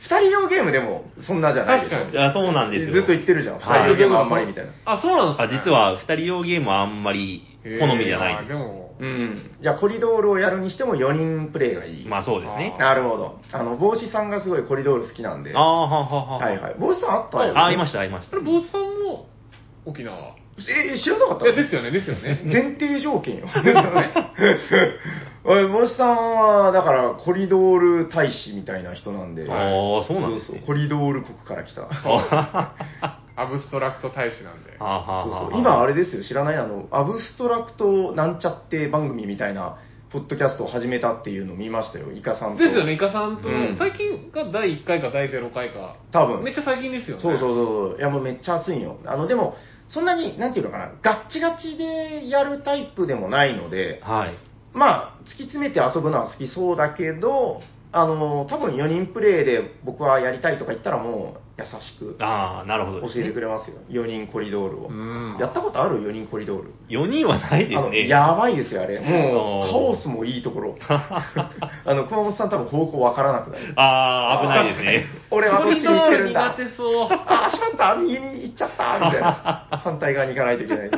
二人用ゲームでもそんなじゃないでしょ確かいや、そうなんですよ。ずっと言ってるじゃん。二はい人用ゲームあんまりみたいな。あ、そうなんですあね。実は、二人用ゲームはあんまり好みじゃないんですでも、うん。じゃあコリドールをやるにしても4人プレイがいい。まあそうですね。なるほど。あの、帽子さんがすごいコリドール好きなんで。ああ、ははは。はいはい。帽子さんあったよ、ね。あ、いました、いましたあれ、。坊主さんも沖縄。え、知らなかったいや、ですよね、ですよね。前提条件よ。おい、森さんは、だから、コリドール大使みたいな人なんで。あーそうなんですねそうそう、コリドール国から来た。アブストラクト大使なんで。そうそう今あれですよ、知らない？あの、アブストラクトなんちゃって番組みたいな、ポッドキャストを始めたっていうのを見ましたよ、イカさんと。ですよね、イカさんと、うん最近が第1回か第0回か。多分めっちゃ最近ですよね。そうそうそう。いやもうめっちゃ熱いんよ。あの、でも、そんなに、なんていうのかな、ガッチガチでやるタイプでもないので、はい。まあ、突き詰めて遊ぶのは好きそうだけど、あの、多分4人プレイで僕はやりたいとか言ったらもう優しくああ、なるほど教。えてくれますよ。4人コリドールを。うんやったことある ?4 人コリドール。4人はないですね。やばいですよ、あれ。もう、カオスもいいところ。あの、熊本さん多分方向わからなくなる。ああ、危ないですね。俺はどっちに行ってるんだ。苦手そう。あー、しまった右に行っちゃったみたいな。反対側に行かないといけない。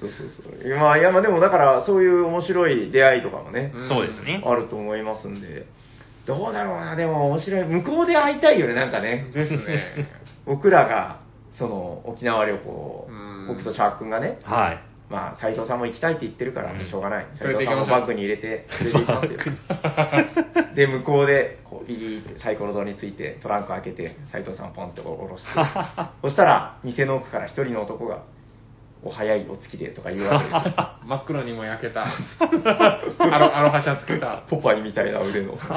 そうそうそう。まあ、いや、まあでもだから、そういう面白い出会いとかもね、うんそうですね。あると思いますんで。どうだろうな、でも面白い。向こうで会いたいよね、なんかね。ですね。僕らが、その、沖縄旅行うん、僕とチャー君がね、はい。まあ、斎藤さんも行きたいって言ってるから、うんしょうがない。斎連れて藤さん行きましょうもバッグに入れて、連れて行きますよ。で、向こうで、こう、ビーってサイコロ堂について、トランク開けて、斎藤さんポンって下ろして、そしたら、店の奥から一人の男が、お早いお月でとか言うわけですよ。真っ黒にも焼けた。アロアロハシャツけた。ポパイみたいな腕の。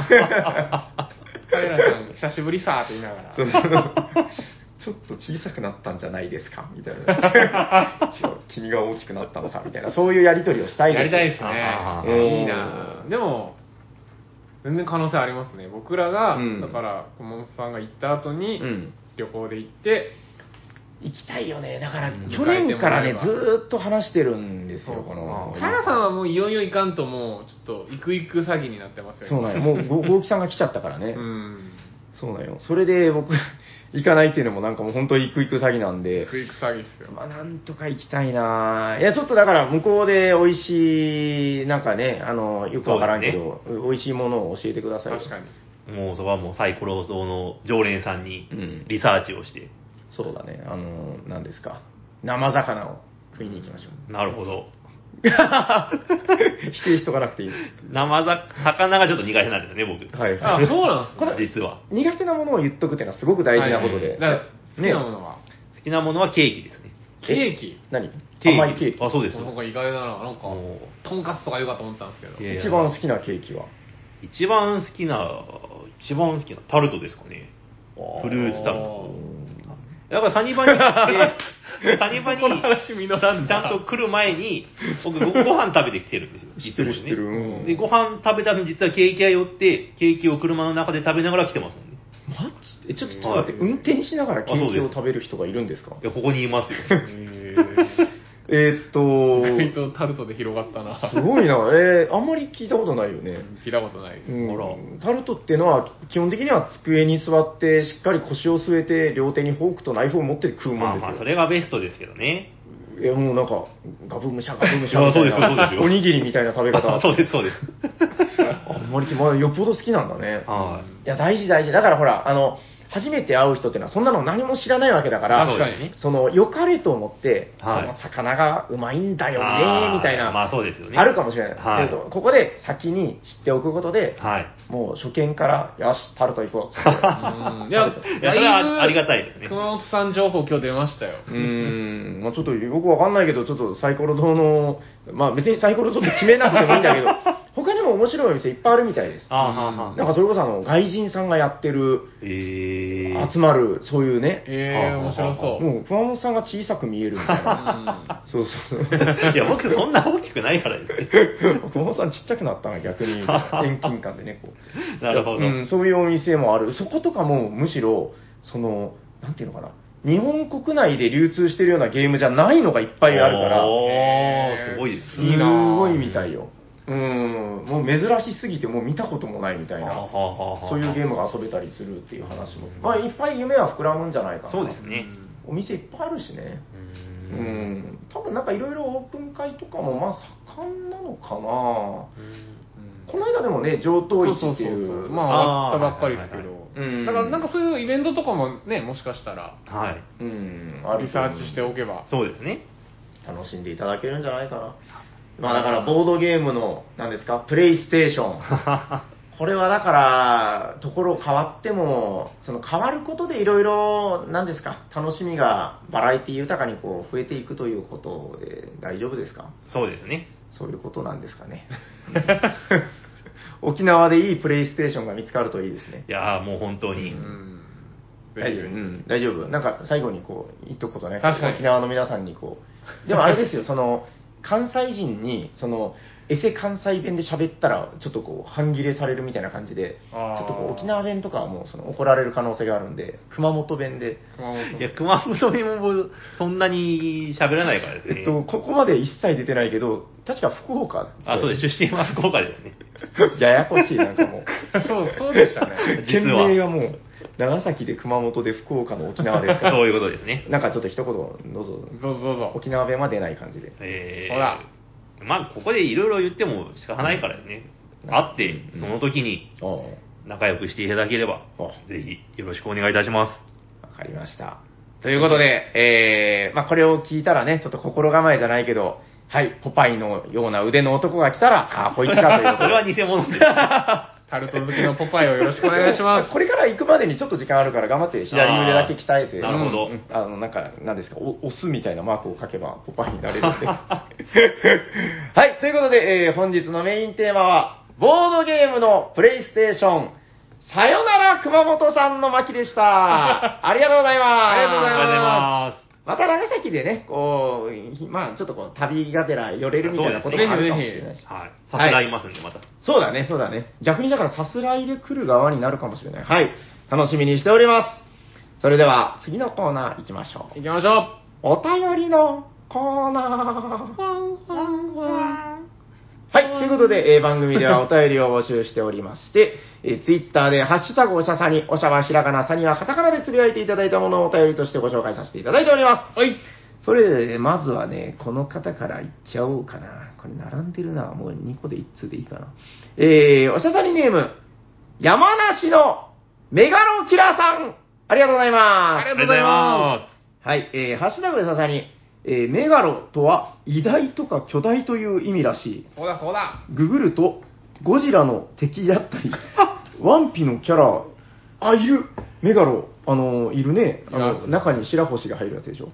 彼らさん、久しぶりさーって言いながら。そうそうちょっと小さくなったんじゃないですか？みたいな。君が大きくなったのさ、みたいな。そういうやりとりをしたいです。やりたいですね。いいなでも、全然可能性ありますね。僕らが、うんだから、小本さんが行った後に、うん。旅行で行って、行きたいよね。だから、うん去年からね、ずーっと話してるんですよ、この。平さんはもういよいよいかんともう、ちょっと、行く行く詐欺になってますよそうなんよ。もう、ご豪輝さんが来ちゃったからね。うん。そうなんよ。それで僕、行かないっていうのもなんかもう本当行く行く詐欺なんで行。く行く詐欺っすよ。まあ、なんとか行きたいないや、ちょっとだから、向こうで美味しい、なんかね、あの、よくわからんけど、美味しいものを教えてくださいよ。確かに。もうそこはもうサイコロ堂の常連さんにうんリサーチをして、そうだね、あの、何ですか。生魚を食いに行きましょう。なるほど。否定しとかなくていい。生ざ魚がちょっと苦手なんですよね、僕。はいあ、はい。そうなんすね。実は。苦手なものを言っとくっていうのはすごく大事なことで。はいだから好きなものは、好きなものはケーキですね。ケーキ？何？ケーキ甘いケーキ？あ、そうですよ。なんか意外だな。なんかも、とんかつとか言うかと思ったんですけど。一番好きなケーキは？一番好きな、一番好きなタルトですかね。フルーツタルト。だからサニバに行って、サニバにこの話実らんちゃんと来る前に、僕ごご飯食べてきてるんですよ。知ってる知ってる。うん。で、ご飯食べたのに実はケーキ屋寄って、ケーキを車の中で食べながら来てますもんね。マジで？えちょっとちょっと待って、運転しながらケーキを食べる人がいるんですか？いや、ここにいますよ。へーえーっと、意外とタルトで広がったな。すごいな。えー、あんまり聞いたことないよね。聞いたことないです。タルトっていうのは、基本的には机に座って、しっかり腰を据えて、両手にフォークとナイフを持って食うもまあまあ、んですよ。それがベストですけどね。いや、もうなんか、ガブムシャガブムシャあみたいな。そうですそうですよおにぎりみたいな食べ方。そうです、そうです。あんまり、まあ、よっぽど好きなんだね。はいや、大事大事。だからほら、あの、初めて会う人っていうのは、そんなの何も知らないわけだから、確かにね。その、良かれと思って、はいこの魚がうまいんだよあね、ーみたいな、まあそうですよね。あるかもしれない。はいここで先に知っておくことで、はい。もう初見から、よし、タルト行こう いや、いやそれはありがたいですね熊本さん情報今日出ましたよ。うーん、まあちょっとよくわかんないけど、ちょっとサイコロ堂の、まあ別にサイコロ堂って決めなくてもいいんだけど、他にも面白いお店いっぱいあるみたいです。あーはーはーなんかそれこそあの、外人さんがやってる、えー。集まる、そういうね、えー、面白そう。もう熊本さんが小さく見えるみたいな。そうそうそう。いや、僕そんな大きくないからですね。熊本さんちっちゃくなったな、逆に。遠近感でね、こう。なるほど。うん、そういうお店もある。そことかも、むしろ、その、なんていうのかな。日本国内で流通してるようなゲームじゃないのがいっぱいあるから、すごいですすごいみたいよ。うん、もう珍しすぎて、もう見たこともないみたいな、そういうゲームが遊べたりするっていう話も。まあ、いっぱい夢は膨らむんじゃないかな。そうですね。お店いっぱいあるしね。ううんん、多分なんかいろいろオープン会とかもまあ盛んなのかな。この間でもね、上等市っていう。まあ、終わったばっかりですけど。うんだから、なんかそういうイベントとかもね、もしかしたら、はい。うん、リサーチしておけば。そうですね。楽しんでいただけるんじゃないかな。まあだからボードゲームの、何ですか、プレイステーション。これはだから、ところ変わっても、その変わることでいろいろ、何ですか、楽しみがバラエティ豊かにこう増えていくということで大丈夫ですか？そうですね。そういうことなんですかね。沖縄でいいプレイステーションが見つかるといいですね。いやーもう本当に。うん。大丈夫、うん、大丈夫。なんか最後にこう、言っとくことね。確かに沖縄の皆さんにこう。でもあれですよ、その、関西人に、その、エセ関西弁で喋ったら、ちょっとこう、半切れされるみたいな感じで、ちあーょっとこう、沖縄弁とかはもう、その、怒られる可能性があるんで、熊本弁で、熊本いや、熊本弁もそんなに喋らないからですね。えっと、ここまで一切出てないけど、確か福岡であ、そうです。出身は福岡ですね。ややこしい、なんかもう。そう、そうでしたね。県 実は名がもう、長崎で熊本で福岡の沖縄ですから。そういうことですね。なんかちょっと一言、どうぞ。どうぞどうぞ。沖縄弁は出ない感じで。えーほらまあ、ここでいろいろ言っても仕方ないからね。うん会って、その時に仲良くしていただければあ、ぜひよろしくお願いいたします。わかりました。ということで、えー、まあこれを聞いたらね、ちょっと心構えじゃないけど、はい、ポパイのような腕の男が来たら、あ、こいつかということ それはで。偽物です。タルト好きのポパイをよろしくお願いします。これから行くまでにちょっと時間あるから頑張って左腕だけ鍛えて、なるほどあの、なんか、なんですか、お押すみたいなマークを書けばポパイになれるんで。はい、ということで、えー本日のメインテーマは、ボードゲームのプレイステーション、さよなら熊本さんの巻でした。ありがとうございます。ありがとうございますまた長崎でね、こう、ひまあちょっとこう、旅がてら寄れるみたいなこともあるかもしれないし。はい。さすがいますんで、また。そうだね、そうだね。逆にだからさすらいで来る側になるかもしれない。はい。楽しみにしております。それでは、次のコーナー行きましょう。行きましょお便りのコーナー。はい。ということで、えー番組ではお便りを募集しておりまして、えー、ツイッターで、ハッシュタグおしゃさに、おしゃはひらがな、さにはカタカナでつぶやいていただいたものをお便りとしてご紹介させていただいております。うはい。それで、まずはね、この方からいっちゃおうかな。これ並んでるな。もう2個で1通でいいかな。えー、おしゃさにネーム、山梨のメガロキラーさん。ありがとうございます。ありがとうございまはい、えー、ハッシュタグでささに、えー、メガロとは偉大とか巨大という意味らしい。す。そうだそうだ。ググると、ゴジラの敵だったり、ワンピのキャラ、あ、いるメガロ、あの、いるね。あいの中に白星が入るやつでしょ？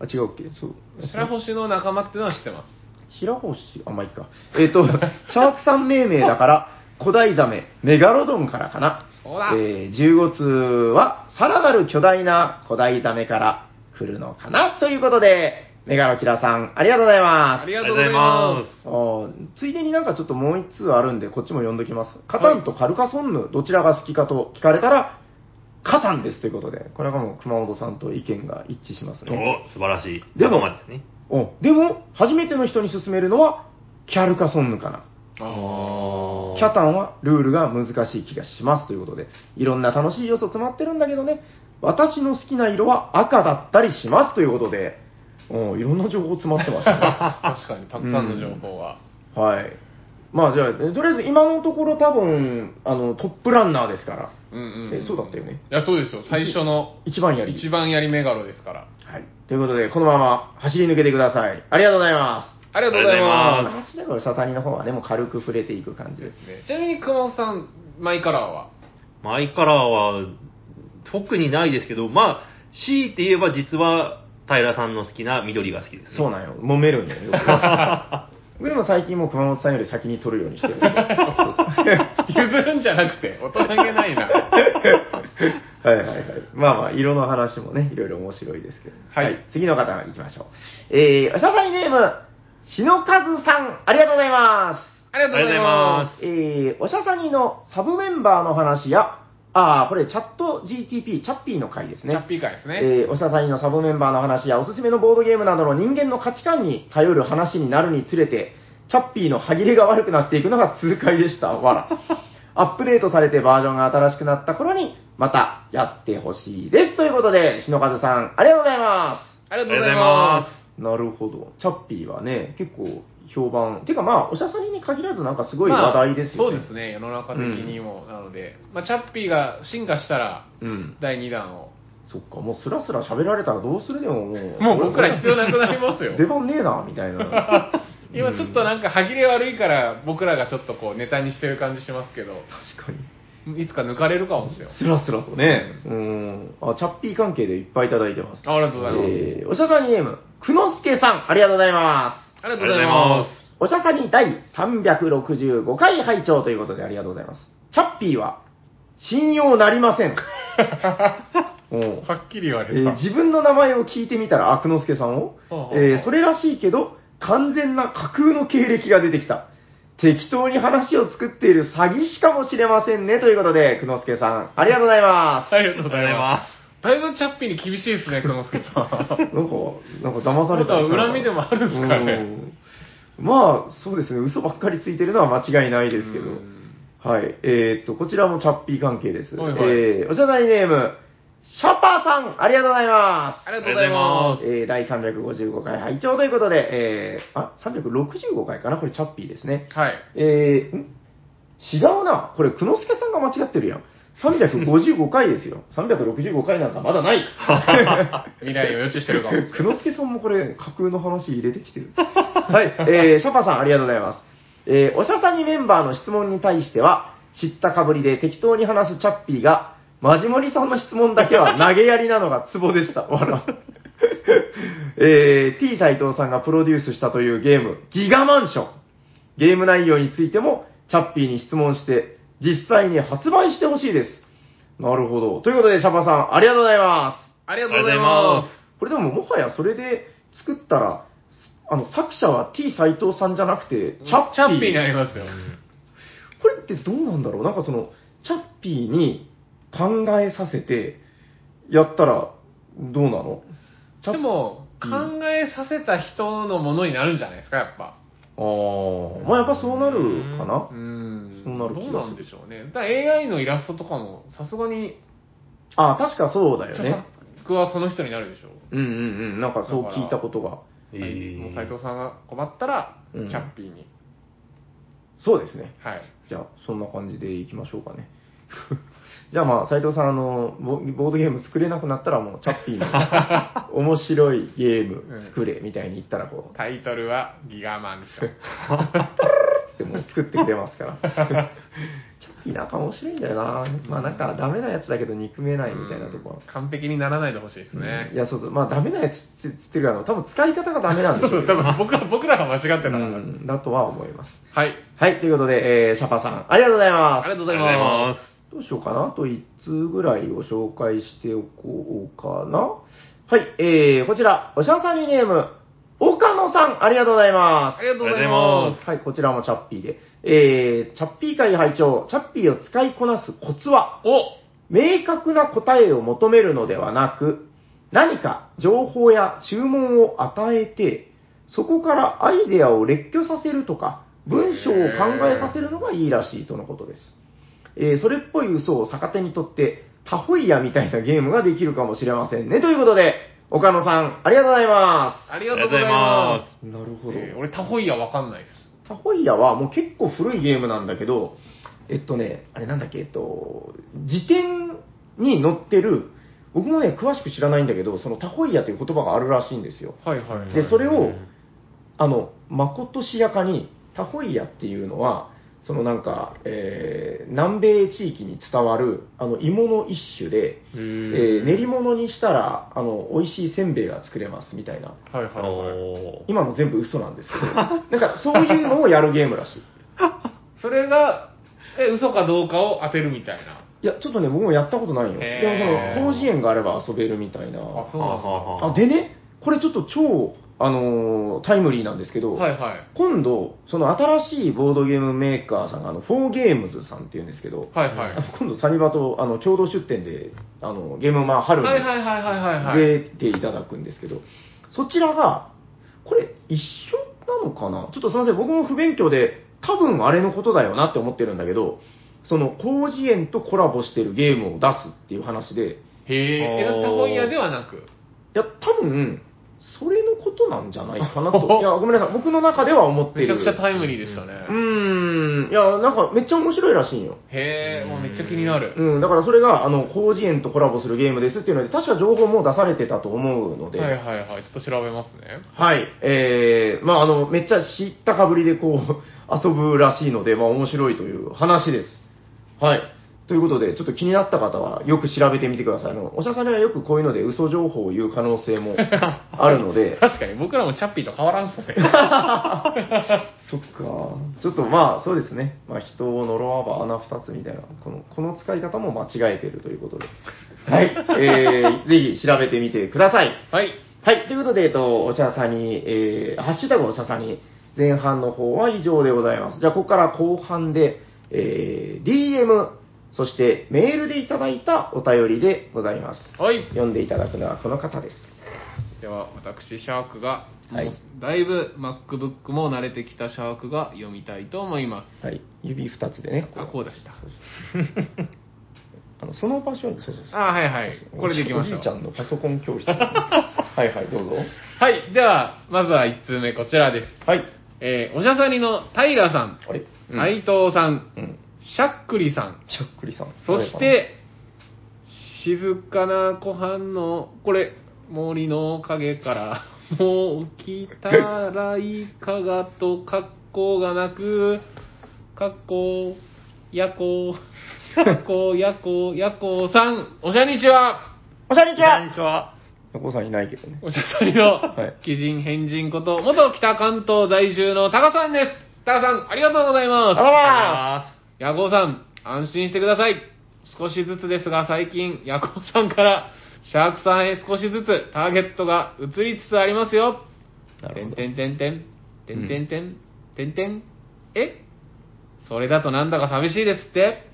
あ、違うっけ？そう。白星の仲間ってのは知ってます。白星？あ、まあ、いいか。えっ、と、シャークさん命名だから、古代ザメ、メガロドンからかな。そうだえー、15通は、さらなる巨大な古代ザメから来るのかな？ということで、メガロキラさん、ありがとうございます。ありがとうございまあーついでになんかちょっともう一通あるんで、こっちも読んどきます。カタンとカルカソンヌ、どちらが好きかと聞かれたら、カタンですということで、これがもう熊本さんと意見が一致しますね。お、素晴らしい。でも仲間ですね。おでも、初めての人に勧めるのは、キャルカソンヌかな。あキャタンはルールが難しい気がしますということで、いろんな楽しい要素詰まってるんだけどね、私の好きな色は赤だったりしますということで、おいろんな情報詰まってますね。あ。確かに、たくさんの情報が。はい。まあじゃあ、とりあえず今のところ多分、あの、トップランナーですから、うんうん、えそうだったよね。いや、そうですよ。最初の、一番やり。一番やりメガロですから。はい。ということで、このまま走り抜けてください。ありがとうございます。ありがとうございあま。走りながらの方はね、もう軽く触れていく感じですねちなみに熊本さん、マイカラーは？マイカラーは、特にないですけど、まあ、強いて言えば実は、平さんの好きな緑が好きです、ね。そうなんよ。揉めるんだよ。よ くでも最近もう熊本さんより先に取るようにしてるんで。そうそう譲るんじゃなくて、大人げないな。はいはいはい。まあまあ、色の話もね、いろいろ面白いですけど。はい次の方行きましょう。えー、おしゃさにネーム、しのかずさん、ありがとうございます。ありがとうございます。えー、おしゃさにのサブメンバーの話や、あー、これチャット GTP、チャッピーの回ですね。チャッピー会ですね。えーおしゃさにのサブメンバーの話やおすすめのボードゲームなどの人間の価値観に頼る話になるにつれて、チャッピーの歯切れが悪くなっていくのが痛快でした。わら。アップデートされてバージョンが新しくなった頃に、またやってほしいです。ということで、篠和さん、ありがとうございます。ありがとうございまなるほど。チャッピーはね、結構評判。てかまあ、おしゃさにに限らずなんかすす。ごい話題ですよね。まあそうですね、世の中的にも。なので、まあ、チャッピーが進化したら、うん。第2弾を。そっか、もうスラスラ喋られたらどうするでももう。もう僕ら必要なくなりますよ。出番ねえな、みたいな。今ちょっとなんか歯切れ悪いから、僕らがちょっとこうネタにしてる感じしますけど、確かに。いつか抜かれるかもですよ。スラスラとね。うん。あ、チャッピー関係でいっぱいいただいてます。あありがとうございます。えー、おしゃさにネーム、くのすけさん、ありがとうございます。ありがとうございまおしゃさに第365回拝聴ということでありがとうございます。チャッピーは、信用なりません。はっきり言われた。えー自分の名前を聞いてみたら、あ、くのすけさんをえーそれらしいけど、完全な架空の経歴が出てきた。適当に話を作っている詐欺師かもしれませんね。ということで、くのすけさん、ありがとうございまありがとうございありがとうございまます。だいぶチャッピーに厳しいですね、黒之助さん。す。なんか、なんか騙されたり恨みでもあるんですかねうんまあ、そうですね。嘘ばっかりついてるのは間違いないですけど。うんはい。えーっと、こちらもチャッピー関係です。はいはいえー、おしゃさにネーム、シャパーさん、ありがとうございます。ありがとうございまえー、第355回拝聴ということで、えー、あ、365回かな？これチャッピーですね。す。はい。えー、ん？違うな。これ、久之助さんが間違ってるやん。355回ですよ。365回なんかまだない。未来を予知してるかも。久之助さんもこれ、架空の話入れてきてる。はい、えー、シャパさんありがとうございます。えー、おしゃさにメンバーの質問に対しては、知ったかぶりで適当に話すチャッピーが、マジモリさんの質問だけは投げやりなのがツボでした。わら。えー、T 斎藤さんがプロデュースしたというゲーム、ギガマンション。ゲーム内容についても、チャッピーに質問して、実際に発売してほしいです。なるほど。ということで、シャパさん、ありがとうございます。ありがとうございまこれでももはやそれで作ったら、あの、作者は T 斎藤さんじゃなくて、す。チャッピー。チャッピーになりますよ。これってどうなんだろう？なんかその、チャッピーに考えさせて、やったら、どうなの？でも、うん考えさせた人のものになるんじゃないですか、やっぱ。あー、まあやっぱそうなるかなう。ん。そうなる気がするどうなんでしょうね。だから AI のイラストとかも、さすがに、あ、確かそうだよ著ね。作はその人になるでしょう。うんうんうん。なんかそう聞いたことが。えはいーもう斉藤さんが困ったら、うんチャッピーに。そうですね。はい。じゃあ、そんな感じでいきましょうかね。じゃあまあ、斉藤さん、あの、ボボードゲーム作れなくなったらもう、チャッピーの 面白いゲーム作れ、みたいに言ったらこう、タイトルはギガマンション。つってもう作ってくれますから。チャッピーなんか面白いんだよな。まあなんかダメなやつだけど憎めないみたいなところ。完璧にならないでほしいですねい。や、そうそう。まあダメなやつって言ってるから、多分使い方がダメなんでしょうけ多ど。分僕ら、僕らが間違ってたから。うん、だとは思います。はい。はい、ということで、えー、シャパさん、ありがとうございます。ありがとうござい。ますどうしようかな。あと1通ぐらいを紹介しておこうかな。はい、えー、こちら、おしゃさにネーム、岡野さん、ありがとうございますあ。りがとうござい。ますはい、こちらもチャッピーで。えー、チャッピー会拝聴チャッピーを使いこなすコツは、お明確な答えを求めるのではなく、何か情報や注文を与えて、そこからアイデアを列挙させるとか、文章を考えさせるのがいいらしいとのことです。えーそれっぽい嘘を逆手にとって、タホイヤみたいなゲームができるかもしれませんね。ということで、岡野さん、ありがとうございま。ありがとうございますなるほす。えー俺、タホイヤわかんないです。タホイヤはもう結構古いゲームなんだけど、えっとね、あれなんだっけ、えっと、辞典に載ってる、僕もね、詳しく知らないんだけど、そのタホイヤという言葉があるらしいんですよ。はいはいはい。で、それを、あの、まことしやかに、タホイヤっていうのは、そのなんか、えー南米地域に伝わる、あの、芋の一種で、えー練り物にしたら、あの、美味しいせんべいが作れますみたいな。はいはいはい。お今の全部嘘なんですけど、なんかそういうのをやるゲームらしい。それが、え、嘘かどうかを当てるみたいな。いや、ちょっとね、僕もやったことないよ。でもその、広辞苑があれば遊べるみたいな。あ、そうなんだ。あでね、これちょっと超、あのータイムリーなんですけど、はいはい。今度、その新しいボードゲームメーカーさんが、あの、フォーゲームズさんっていうんですけど、はいはい。あの今度サニバとあの共同出展で、あの、ゲームマー春にはいはいはいはいはいはい。出ていただくんですけど、そちらが、これ一緒なのかな？ちょっとすみません、僕も不勉強で、多分あれのことだよなって思ってるんだけど、その、広辞苑とコラボしてるゲームを出すっていう話で、へえ、あーえタホイヤではなく？いや、多分、それのことなんじゃないかなと。いや、ごめんなさい。僕の中では思ってる。めちゃくちゃタイムリーでしたね。うーん。いや、なんかめっちゃ面白いらしいんよ。へえ、もうめっちゃ気になる。うん。だからそれが、あの、広辞苑とコラボするゲームですっていうので、確か情報も出されてたと思うので、はいはいはい。ちょっと調べますね。はい。えー、まああの、めっちゃ知ったかぶりでこう、遊ぶらしいので、まあ面白いという話です。はい。ということで、ちょっと気になった方はよく調べてみてください。あの、おしゃさんにはよくこういうので嘘情報を言う可能性も あるので、確かに僕らもチャッピーと変わらんっすね。そっか。ちょっとまあそうですね。まあ人を呪わば穴二つみたいな、この、この使い方も間違えてるということで。はい。えー、ぜひ調べてみてください。はい。はい、ということで、えっと、おしゃさに、えー、ハッシュタグおしゃさに、前半の方は以上でございます。じゃあ、ここから後半で、えー、DM、そしてメールでいただいたお便りでございます。はい。読んでいただくのはこの方です。では、私、シャークが、はいだいぶ MacBook も慣れてきたシャークが読みたいと思います。はい、指二つでね。あ、こうでした。あのその場所に、そうそうそう。あ、はいはい。これでいきましょう。おじいちゃんのパソコン教室。はいはい、どうぞ。はい。では、まずは1通目、こちらです。はい。えー、おしゃさにの平さん、あれ？斉藤さん、うん。しゃっくりさん、しゃっくりさん。そして、静かな湖畔の、これ、森の陰から、もう来たらいかがと格好がなく、格好、やこ、やこ、やこ、やこさん、おしゃにちはおしゃにちこんはにちは。お子さんいないけどね。おしゃさりのい、奇人変人こと、元北関東在住のタカさんです。タカさん、ありがとうございます。あらまあヤコウさん、安心してください。少しずつですが、最近、ヤコウさんから、シャークさんへ少しずつターゲットが移りつつありますよ。なるほどてんてんてんてん、てんてんてん、てんてん。え？それだとなんだか寂しいですって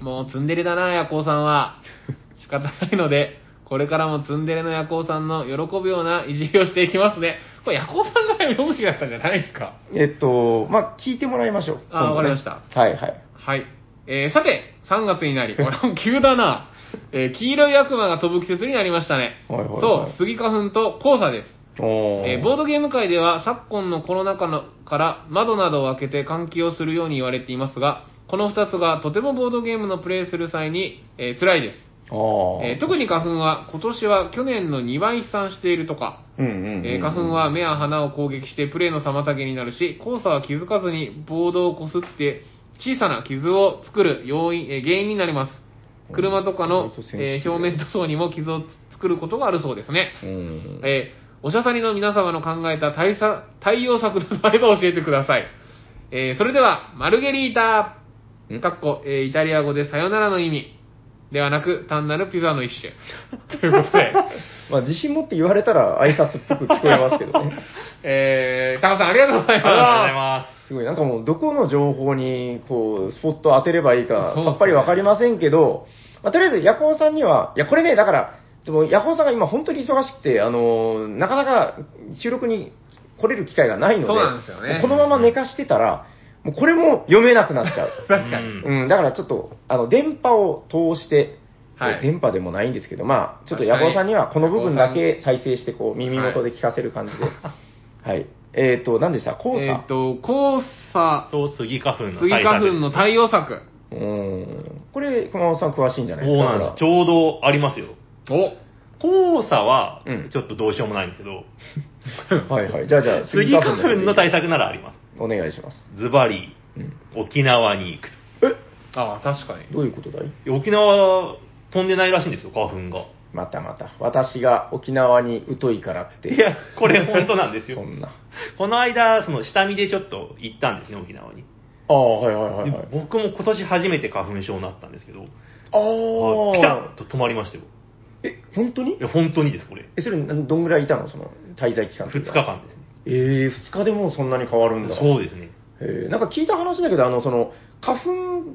もうツンデレだな、ヤコウさんは。仕方ないので、これからもツンデレのヤコウさんの喜ぶようないじりをしていきますね。これヤコウさんが読む気だったんじゃないですか？えっと、まあ、聞いてもらいましょう。あ今度ねわかりましたはいはい。はい。えー、さて、3月になり、これも急だな。えー、黄色い悪魔が飛ぶ季節になりましたね。はいはいはいそう、スギ花粉と黄砂です。えーボードゲーム界では昨今のコロナ禍のから窓などを開けて換気をするように言われていますが、この2つがとてもボードゲームのプレイする際に、えー辛いです。えー特に花粉は今年は去年の2倍飛散しているとか、花粉は目や鼻を攻撃してプレイの妨げになるし、黄砂は気づかずにボードをこすって小さな傷を作る要因、えー原因になります。車とかのえー表面塗装にも傷を作ることがあるそうですね。うんえーおしゃさりの皆様の考えた対策対応策などあれば教えてください。えーそれでは、マルゲリータん？かっこ、えーイタリア語でさよならの意味。ではなく、単なるピザの一種。ということで、まあ、自信持って言われたら挨拶っぽく聞こえますけどね。えー、タカさんありがとうございありがとうございまます。すごい、なんかもう、どこの情報に、こう、スポットを当てればいいか、さっぱりわかりませんけど、まあ、とりあえず、ヤコウさんには、いや、これね、だから、でも、ヤコウさんが今本当に忙しくて、あの、なかなか収録に来れる機会がないので、そうなんですよねこのまま寝かしてたら、もうこれも読めなくなっちゃう。す。確かに。うんうん、だからちょっと、あの、電波を通して、はい電波でもないんですけど、まあ、ちょっと確かにヤコウさんにはこの部分だけ再生して、こう、耳元で聞かせる感じで。はい。えっ、と、何でした？黄砂、えっ、と、黄砂、と、スギ花粉のスギ花粉の対応策。うーん。これ、熊本さん詳しいんじゃないそうですか？なんです。ちょうどありますよ。お黄砂はうん、ちょっとどうしようもないんですけど、これははいはい。じゃあじゃあ、スギ花粉の対策。策ならあります。お願いします。ズバリ、うん。沖縄に行くえああ、確かに。どういうことだい？と。沖縄、飛んでないらしいんですよ、花粉が。またまた。私が沖縄に疎いからって。いや、これ本当なんですよ そ。んな。この間、その下見でちょっと行ったんですね、沖縄に。ああ、はいはいはいではい。僕も今年初めて花粉症になったんですけど、ああピタあッ。と止まりましたよ。え、本当に？いや、本当にです、これ。え、それ、どんぐらいいたの？その、滞在期間2日。間ですね。ええ2日でもうそんなに変わるんだ。そうですね。えーなんか聞いた話だけど、あの、その、花粉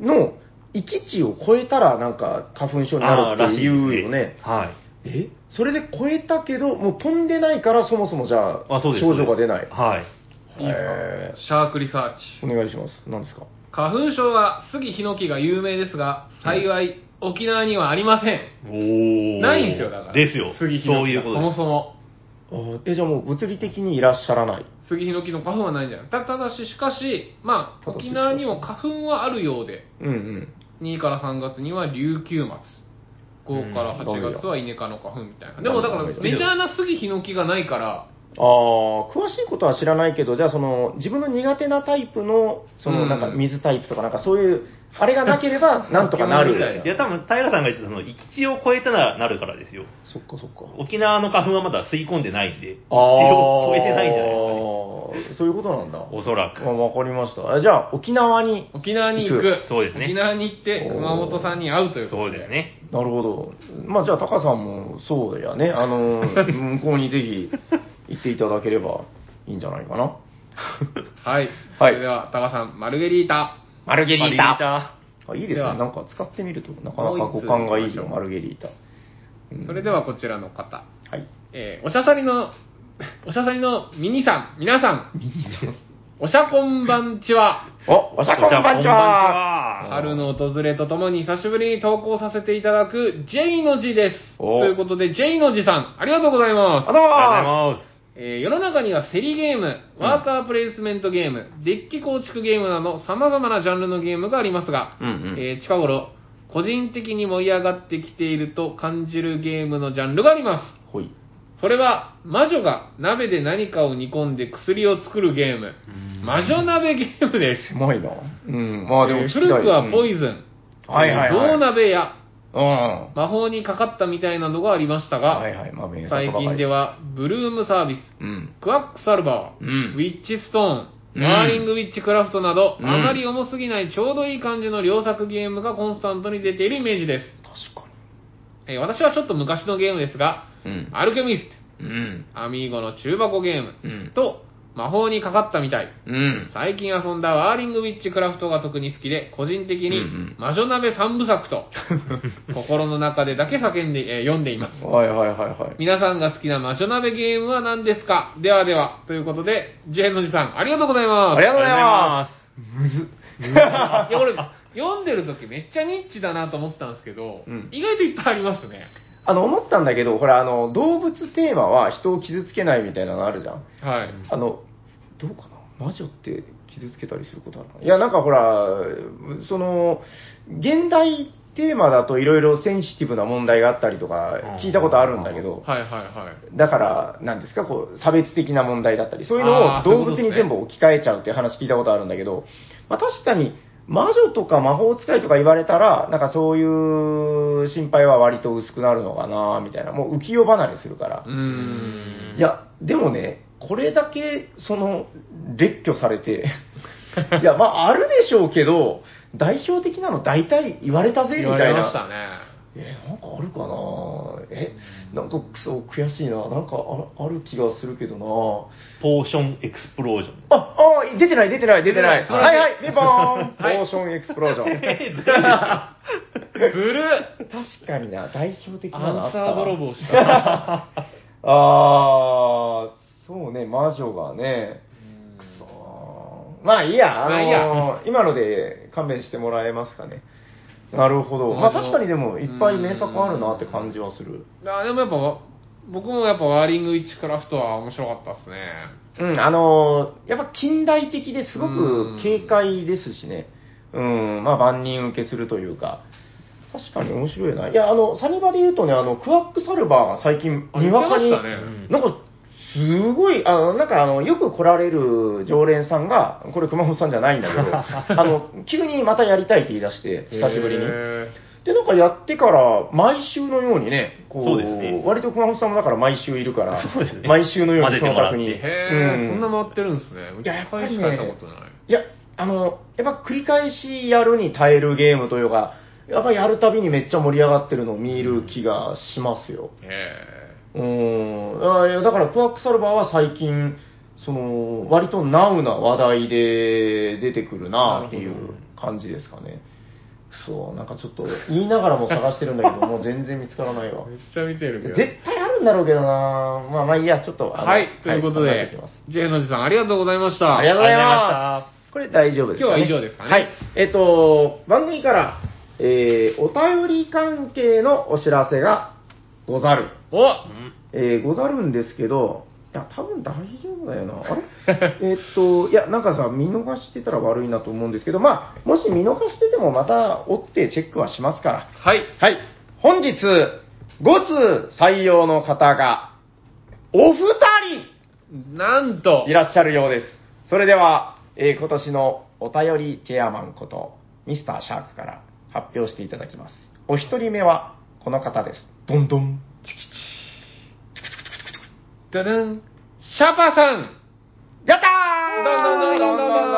の域値を超えたら、なんか、花粉症になるって言うよね。はい。え？それで超えたけど、もう飛んでないから、そもそもじゃあ、あ、そうです。症状が出ない。はい。いいですへかシャークリサーチ。お願いします。何ですか？花粉症は杉ヒノキが有名ですが、幸い、沖縄にはありません。おーないんですよ、だから。ですよ。杉ヒそノキがそういうことです。もそも。え、じゃあもう物理的にいらっしゃらない？杉ヒノキの花粉はないんじゃない？たただし、しかし、まあ、沖縄にも花粉はあるようで、うんうん。2から3月には琉球松。5から8月はイネ科の花粉みたいな。でもだから、メジャーな杉ヒノキがないから、ああ、詳しいことは知らないけど、じゃあその、自分の苦手なタイプの、その、うんなんか水タイプとかなんかそういう、あれがなければ、なんとかなる。いいや、多分、平さんが言ってたその、域地を超えたらなるからですよ。そっかそっか。沖縄の花粉はまだ吸い込んでないんで、域地あを超えてないんじゃないですかね。そういうことなんだ。おそらく。あわかりました。あじゃあ、沖縄に、沖縄に行く。そうですね沖縄に行って、熊本さんに会うということそうです。ね。なるほど。まあ、じゃあ、タカさんも、そうやね。あの、向こうにぜひ、行っていただければいいんじゃないかな。はい。はいそれでは、タカさん、マルゲリータ。マルゲリータ。あいいですね。ではなんか使ってみると、なかなかもう一つ五感がいいよ、マルゲリータ。うんそれではこちらの方。はい。えーおしゃさりの、おしゃさりのミニさん、皆さん、おしゃこんばんちは。お、おしゃこんばんちは。春の訪れとともに久しぶりに投稿させていただく J の字です。おということで J の字さん、ありがとうございます。あどうもありがとうございます。えー世の中には競りゲーム、ワーカープレイスメントゲーム、デッキ構築ゲームなど様々なジャンルのゲームがありますが、うんうんえー近頃、個人的に盛り上がってきていると感じるゲームのジャンルがあります。ほい。それは、魔女が鍋で何かを煮込んで薬を作るゲーム。魔女鍋ゲームです。狭いな。うん。まあでもえー古くはポイズズン、はいはいはい銅鍋やン。うん。魔法にかかったみたいなのがありましたが、はいはい。まあ、名作ばか最り近で。は、ブルームサービス、うん。クワックサルバー、うんウィッチストーン、うんマーリングウィッチクラフトなど、うんあまり重すぎないちょうどいい感じの良作ゲームがコンスタントに出ているイメージです。確かえー私はちょっと昔のゲームですが、に。うん。アルケミスト、うん。アミーゴの中箱ゲーム、うんと、魔法にかかったみたい。うん。最近遊んだワーリングウィッチクラフトが特に好きで、個人的にうんうん魔女鍋三部作と、心の中でだけ叫んで、えー読んでいます。はいはいはいはい。皆さんが好きな魔女鍋ゲームは何ですか？ではでは、ということで、ジェンのじさん、ありがとうございます。ありがとうございます。むずっ。いや、俺、読んでる時めっちゃニッチだなと思ったんですけど、うん意外といっぱいありますね。あの、思ったんだけど、ほら、あの、動物テーマは人を傷つけないみたいなのあるじゃん。はい。あの、どうかな？魔女って傷つけたりすることあるかな？いや、なんかほら、その、現代テーマだといろいろセンシティブな問題があったりとか聞いたことあるんだけど、はいはいはい。だから、なんですか、こう、差別的な問題だったり、そういうのを動物に全部置き換えちゃうっていう話聞いたことあるんだけど、まあ確かに、魔女とか魔法使いとか言われたら、なんかそういう心配は割と薄くなるのかな、みたいな。もう浮世離れするからうー。ん。いや、でもね、これだけ、その、列挙されて、いや、まあ、あるでしょうけど、代表的なの大体言われたぜ、み言わたいな。れましたね。え、なんかあるかなえ、なんかクソ悔しいな。なんかあある気がするけどなポーションエクスプロージョン。あ、あ、出てない、出てない、出てない。出てないはいはい、ピンポーンポ はいーションエクスプロージョン。ずるっ 確かにな、代表的なのあアンサったわー泥棒した。あー、そうね、魔女がね、くそーまあいいや、あのーまあいいや 今ので勘弁してもらえますかね。なるほど。まあ確かにでもいっぱい名作あるなって感じはする。あでもやっぱ、僕もやっぱワーリングウィッチクラフトは面白かったですね。うん、あのーやっぱ近代的ですごうんく軽快ですしね。うん、まあ万人受けするというか。確かに面白いな。いや、あの、サニバで言うとね、あの、クワックサルバーが最近、あにわかに、ねなんか、すごい、あの、なんかあの、よく来られる常連さんが、これ熊本さんじゃないんだけど、あの、急にまたやりたいって言い出して、久しぶりに。へで、なんかやってから、毎週のようにね、こう、ね割と熊本さんもだから毎週いるから、ね毎週のようにその宅に。へー、うんそんな回ってるんですね。いややっぱりねい。いや、あの、やっぱ繰り返しやるに耐えるゲームというか、やっぱやるたびにめっちゃ盛り上がってるのを見る気がしますよ。へうーん。あいやだから、クワックサルバーは最近、その、割とナウな話題で出てくるなっていう感じですかね。そう、なんかちょっと言いながらも探してるんだけど、もう全然見つからないわー。めっちゃ見てるけど。絶対あるんだろうけどなまあまあいいや、ちょっと。はい、ということで考えてきます、ジェイのじさんありがとうございました。ありがとうございま。ますこれ大丈夫ですか、ね、今日は以上ですかねはい。えっと、番組から、えー、お便り関係のお知らせがござる。おえー、ござるんですけど、いや、多分大丈夫だよな。あれ？えっと、いや、なんかさ、見逃してたら悪いなと思うんですけど、まあ、もし見逃しててもまた追ってチェックはしますから。はい。はい。本日、5通採用の方が、お二なんと人い、らっしゃるようです。それでは、えー今年のお便りチェアマンこと、ミスターシャークから発表していただきます。お一人目は、この方です。どんどん。チキチダダン、シャパさんやったーどんどんどんどんどんど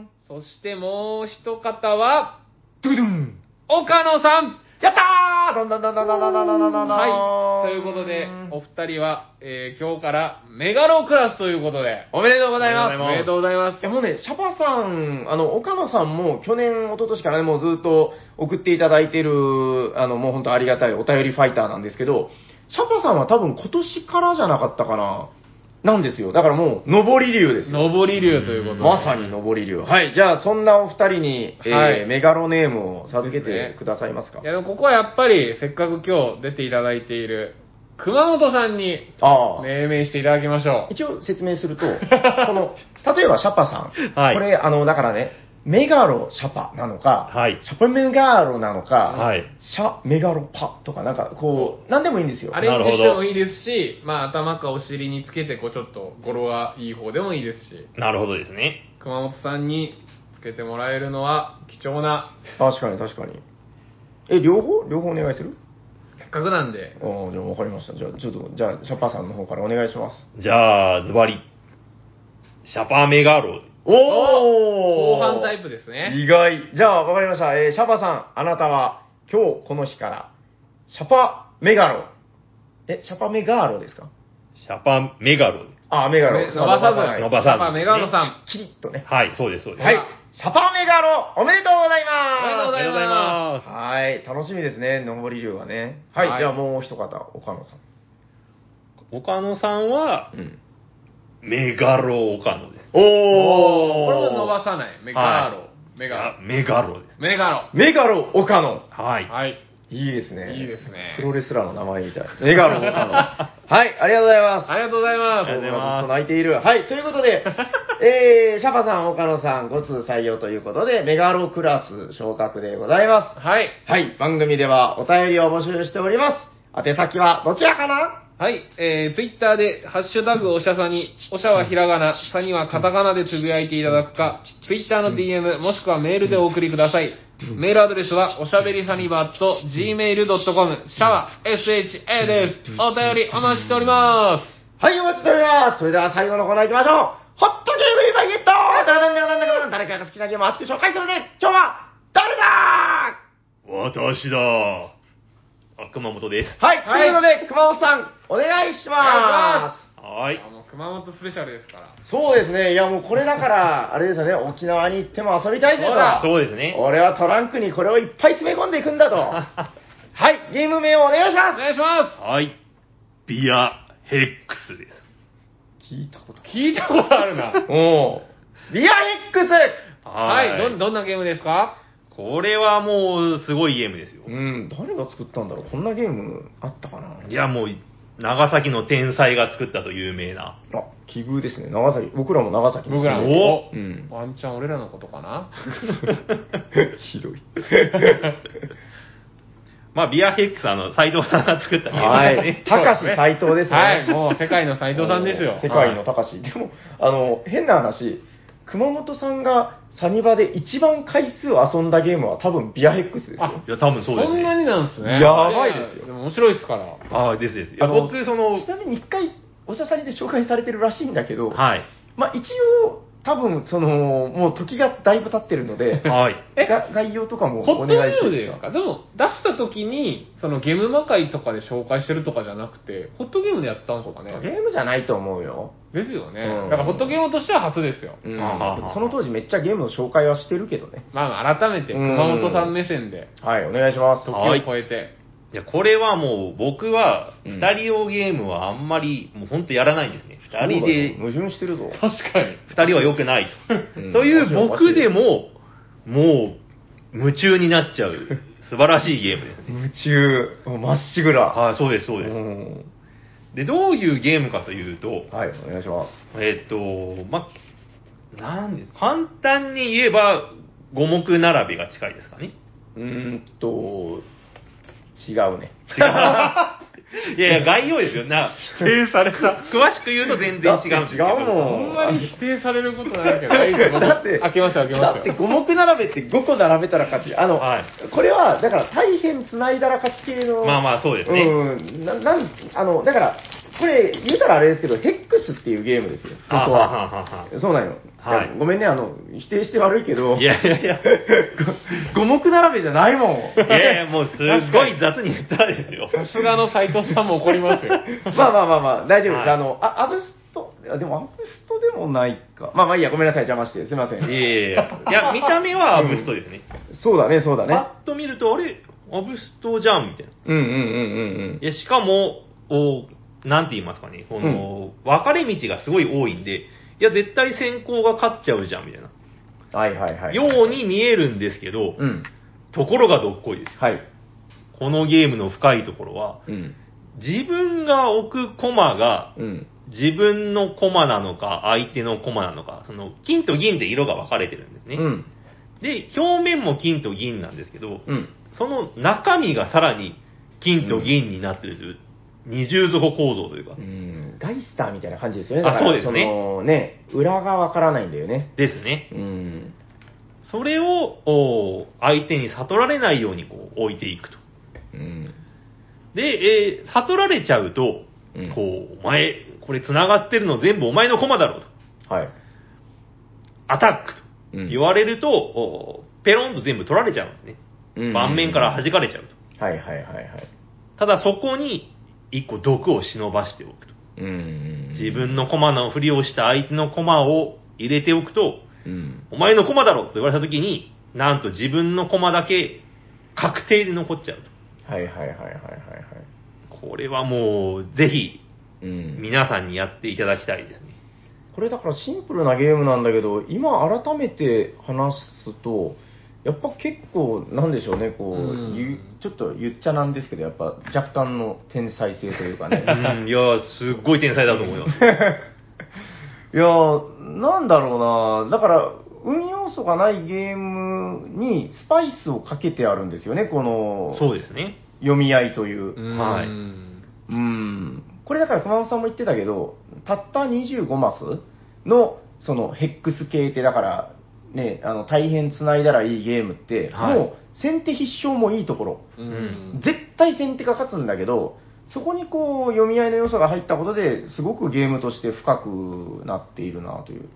んどんそしてもう一方は、ドゥドゥン岡野さんやったーどんどんどんどんどんどんどんどんどんはい。ということで、お二人は、えー今日からメガロクラスということで、おめでとうございます。おめでとうございますいや。もうね、シャパさん、あの、岡野さんも去年、一昨年からね、もうずっと送っていただいてる、あの、もう本当ありがたいお便りファイターなんですけど、シャパさんは多分今年からじゃなかったかな。なんですよ。だからもう、上り竜ですよ。上り竜ということで。まさに上り竜。はい。じゃあ、そんなお二人に、えーはいメガロネームを授けてくださいますか？いやでもここはやっぱり、せっかく今日出ていただいている、熊本さんにああ。命名していただきましょう。一応説明すると、この、例えばシャパさん。はいこれ、あの、だからね、メガロシャパなのか、はいシャパメガロなのか、はいシャメガロパとか、なんかこう、なんでもいいんですよ。アレンジしてもいいですし、まあ頭かお尻につけて、こうちょっと語呂がいい方でもいいですし、なるほどですね。熊本さんにつけてもらえるのは貴重な、確かに確かに。え、両方？両方お願いする？せっかくなんで、ああ、じゃあ分かりました。じゃあ、ちょっと、じゃあ、シャパさんの方からお願いします。じゃあ、ズバリ、シャパーメガロお後半タイプですね。意外。じゃあ、わかりました。えーシャパさん、あなたは、今日この日から、シャパメガロ。え、シャパメガーロですか？シャパメガロあ、メガロ。伸ばさず、はい伸ばさずシャパメガロさん。キリッとね。はい、そうです、そうです。はい。シャパメガロ、おめでとうございおめでとうごますざいますます。はい。楽しみですね、上り竜がね。はい。はいじゃあもう一方、岡野さん。岡野さんは、うん。メガロ岡野です。おー。これも伸ばさない。メガロ。メガあメガロです。ロ。メガロ。メガロ、岡野。はい。はい。いいですね。いいですねプロレスラーの名前みたい。メガロ、岡野。はい、ありがとうございます。ありがとうございます。ありがとうございますずっと泣いている。はい、ということで、えー、シャパさん、岡野さん、5通採用ということで、メガロクラス昇格でございます。はい。はい、番組ではお便りを募集しております。宛先はどちらかな？はい、えー、ツイッターで、ハッシュタグおしゃさに、おしゃはひらがな、さにはカタカナでつぶやいていただくか、ツイッターの DM、もしくはメールでお送りください。メールアドレスは、おしゃべりサニバーと gmail.com、シャワー、SHA です。お便りお待ちしております。はい、お待ちしております。それでは最後のコーナー行きましょう。ホットゲームイバゲットだだんだんだんだんだん誰かが好きなゲームを熱く紹介するね。今日は、誰だ私だ。あ、熊本です。はい、はいということで、熊本さん、お願いしまはい。あの、熊本スペシャルですから。す。そうですね、いやもうこれだから、あれですよね、沖縄に行っても遊びたいと。そうですね。俺はトランクにこれをいっぱい詰め込んでいくんだと。はい、ゲーム名をお願いしおます。願いしまはい。ビアヘックスです。聞いたことす。聞いたことあるな。おー。ビアヘックスはい、どん、どんなゲームですか？これはもう、すごいゲームですよ。うん、誰が作ったんだろうこんなゲームあったかないや、もう、長崎の天才が作ったと有名な。あ、奇遇ですね。長崎。僕らも長崎に僕らの住んおうん。ワンチャン俺らのことかな？ひどい。まあ、ビアヘックス、あの、斎藤さんが作ったゲームはいですね。。たかし斎藤ですね。はい、もう世界の斎藤さんですよ。世界のたかし。でも、あの、変な話、熊本さんがサニバで一番回数遊んだゲームは多分ビアヘックスですよ。いや、多分そうですね。そんなになんですね。やばいですよやでも面白いですから。ああ、ですです。いや、僕、その、ちなみに一回、おしゃさりで紹介されてるらしいんだけど、はい。まあ一応、多分、その、もう時がだいぶ経ってるので、はい。え？が概要とかもおホットゲ願いしていいームですかでも、出した時に、そのゲーム魔界とかで紹介してるとかじゃなくて、ホットゲームでやったんですかゲねームじゃないと思うよ。ですよね。うんだからホットゲームとしては初ですよ。うんはあはあはあその当時めっちゃゲームの紹介はしてるけどね。まあ、改めて熊本さん目線で、はい、お願いします。時を超えて。いや、これはもう、僕は、うん二人用ゲームはあんまり、もう本当やらないんですね。二人で矛盾してるぞ。確かに。二人は良くないうんと。という僕でも、もう、夢中になっちゃう、素晴らしいゲームですね。夢中、もうまっしぐら。はい、そうです、そうです。んで、どういうゲームかというと、はい、お願いします。えっと、ま、なんで、簡単に言えば、五目並べが近いですかね。うーんと、違うね。違う。いやいや、概要ですよ。な、否定された。詳しく言うと全然違うんですけど。だって違うもあんまり否定されることないけど、だって、開けますよ、開けまだってすよ。5目並べって5個並べたら勝ち。あの、はいこれは、だから大変繋いだら勝ち系の。まあまあそうですねうん。な、なん、あの、だから、これ言うたらあれですけど、ヘックスっていうゲームですよ。本当はあはあは。はそうなんよ。はいやごめんね、あの、否定して悪いけど。いやいやいや。ご五目並べじゃないもん。いやいや、もうすごい雑に言ったらですよ。さすがの斎藤さんも怒りますよ。まあまあまあまあ、大丈夫です。はいあの、あ、アブスト、いやでもアブストでもないか。まあまあいいや、ごめんなさい、邪魔して。すいません。いやいやいや。いや、見た目はアブストですね。そうだね、そうだね。パッと見ると、あれ、アブストじゃんみたいな。うんうんうんうんいや、しかも、おなんて言いますかね、この、分かれ道がすごい多いんで、いや、絶対先行が勝っちゃうじゃん、みたいな。うん。はいはいはい。ように見えるんですけど、うん。ところがどっこいですよ。はい。このゲームの深いところは、うん。自分が置くコマが、うん。自分のコマなのか、相手のコマなのか、その、金と銀で色が分かれてるんですね。うん。で、表面も金と銀なんですけど、うん。その中身がさらに金と銀になってる二重底構造というか、うん。ガイスターみたいな感じですよね。あだからそうですねそのね、裏がわからないんだよね。ですね。うん。それを、お相手に悟られないようにこう置いていくと。うん。で、えー悟られちゃうと、うんこう、お前、これ繋がってるの全部お前のコマだろうと。はい。アタックとうん言われると、おペロンと全部取られちゃうんですね。うん盤面から弾かれちゃうと。はいはいはいはい。ただそこに一個毒を忍ばしておくと。うんうん。自分の駒のふりをした相手の駒を入れておくと、うん。お前の駒だろと言われたときに、なんと自分の駒だけ確定で残っちゃうと。はいはいはいはいはいはい。これはもう、ぜひ、うん。皆さんにやっていただきたいですね。これだからシンプルなゲームなんだけど、今改めて話すと、やっぱ結構、なんでしょうね、こう、うんゆちょっと言っちゃなんですけど、やっぱ若干の天才性というかね。うん、いやー、すっごい天才だと思います。いやー、なんだろうな、だから、運要素がないゲームにスパイスをかけてあるんですよね、このそうですね。読み合いという。うんはいうん。これだから熊本さんも言ってたけど、たった25マスの、そのヘックス系って、だから、ね、あの、大変繋いだらいいゲームって、はいもう先手必勝もいいところ。うん絶対先手が勝つんだけど、そこにこう、読み合いの要素が入ったことで、すごくゲームとして深くなっているなという。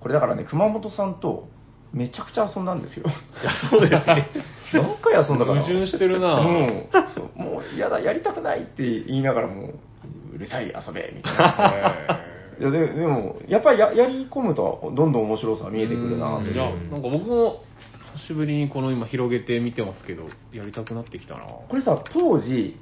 これだからね、熊本さんとめちゃくちゃ遊んだんですよ。いや、そうですね。何回遊んだかな。矛盾してるなうん。そうもう、やだ、やりたくないって言いながらもう、うるさい、遊べ、みたいな。いやででも、やっぱりややり込むと、どんどん面白さが見えてくるなといや、なんか僕も久しぶりにこの今広げて見てますけど、やりたくなってきたな。これさ、当時、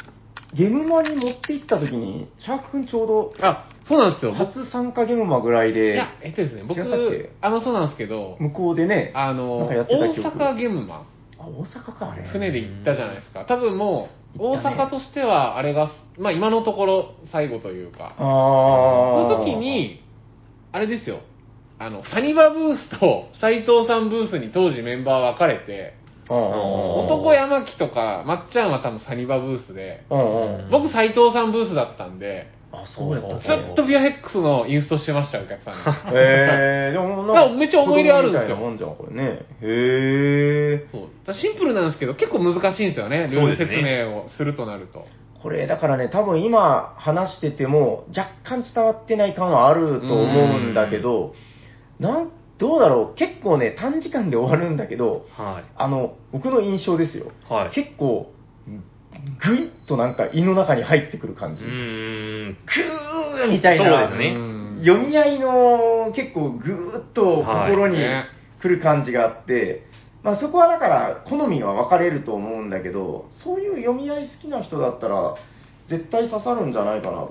ゲームマに持って行った時に、シャーク君ちょうど、あ、そうなんですよ。僕初参加ゲームマぐらいでいや、、えっとですね、僕違ったっけ、あの、そうなんですけど、向こうでね、あの、なんかやってた大記憶阪ゲームマン、あ、大阪か、あれ。船で行ったじゃないですか。多分もう、大阪としては、あれが、まあ今のところ最後というか、あの時に、あれですよ、あの、サニバブースと斎藤さんブースに当時メンバー分かれて、男山木とか、まっちゃんは多分サニバブースで。僕斎藤さんブースだったんで、あ、そうやったずっとビアヘックスのインストしてましたよ、お客さんに。へえー、でもだからめっちゃ思い入れあるんですよもんじゃん、これね。へえ。そうシンプルなんですけど、結構難しいんですよね、ルール説明をするとなると。これ、だからね、多分今話してても、若干伝わってない感はあると思うんだけど、なん、どうだろう、結構ね、短時間で終わるんだけど、はい。あの、僕の印象ですよ。はい。結構、ぐいっとなんか胃の中に入ってくる感じ。うーん。グーみたいな、そうですねうん読み合いの結構ぐーっと心にはい来る感じがあって、まあそこはだから好みが分かれると思うんだけど、そういう読み合い好きな人だったら、絶対刺さるんじゃないかな。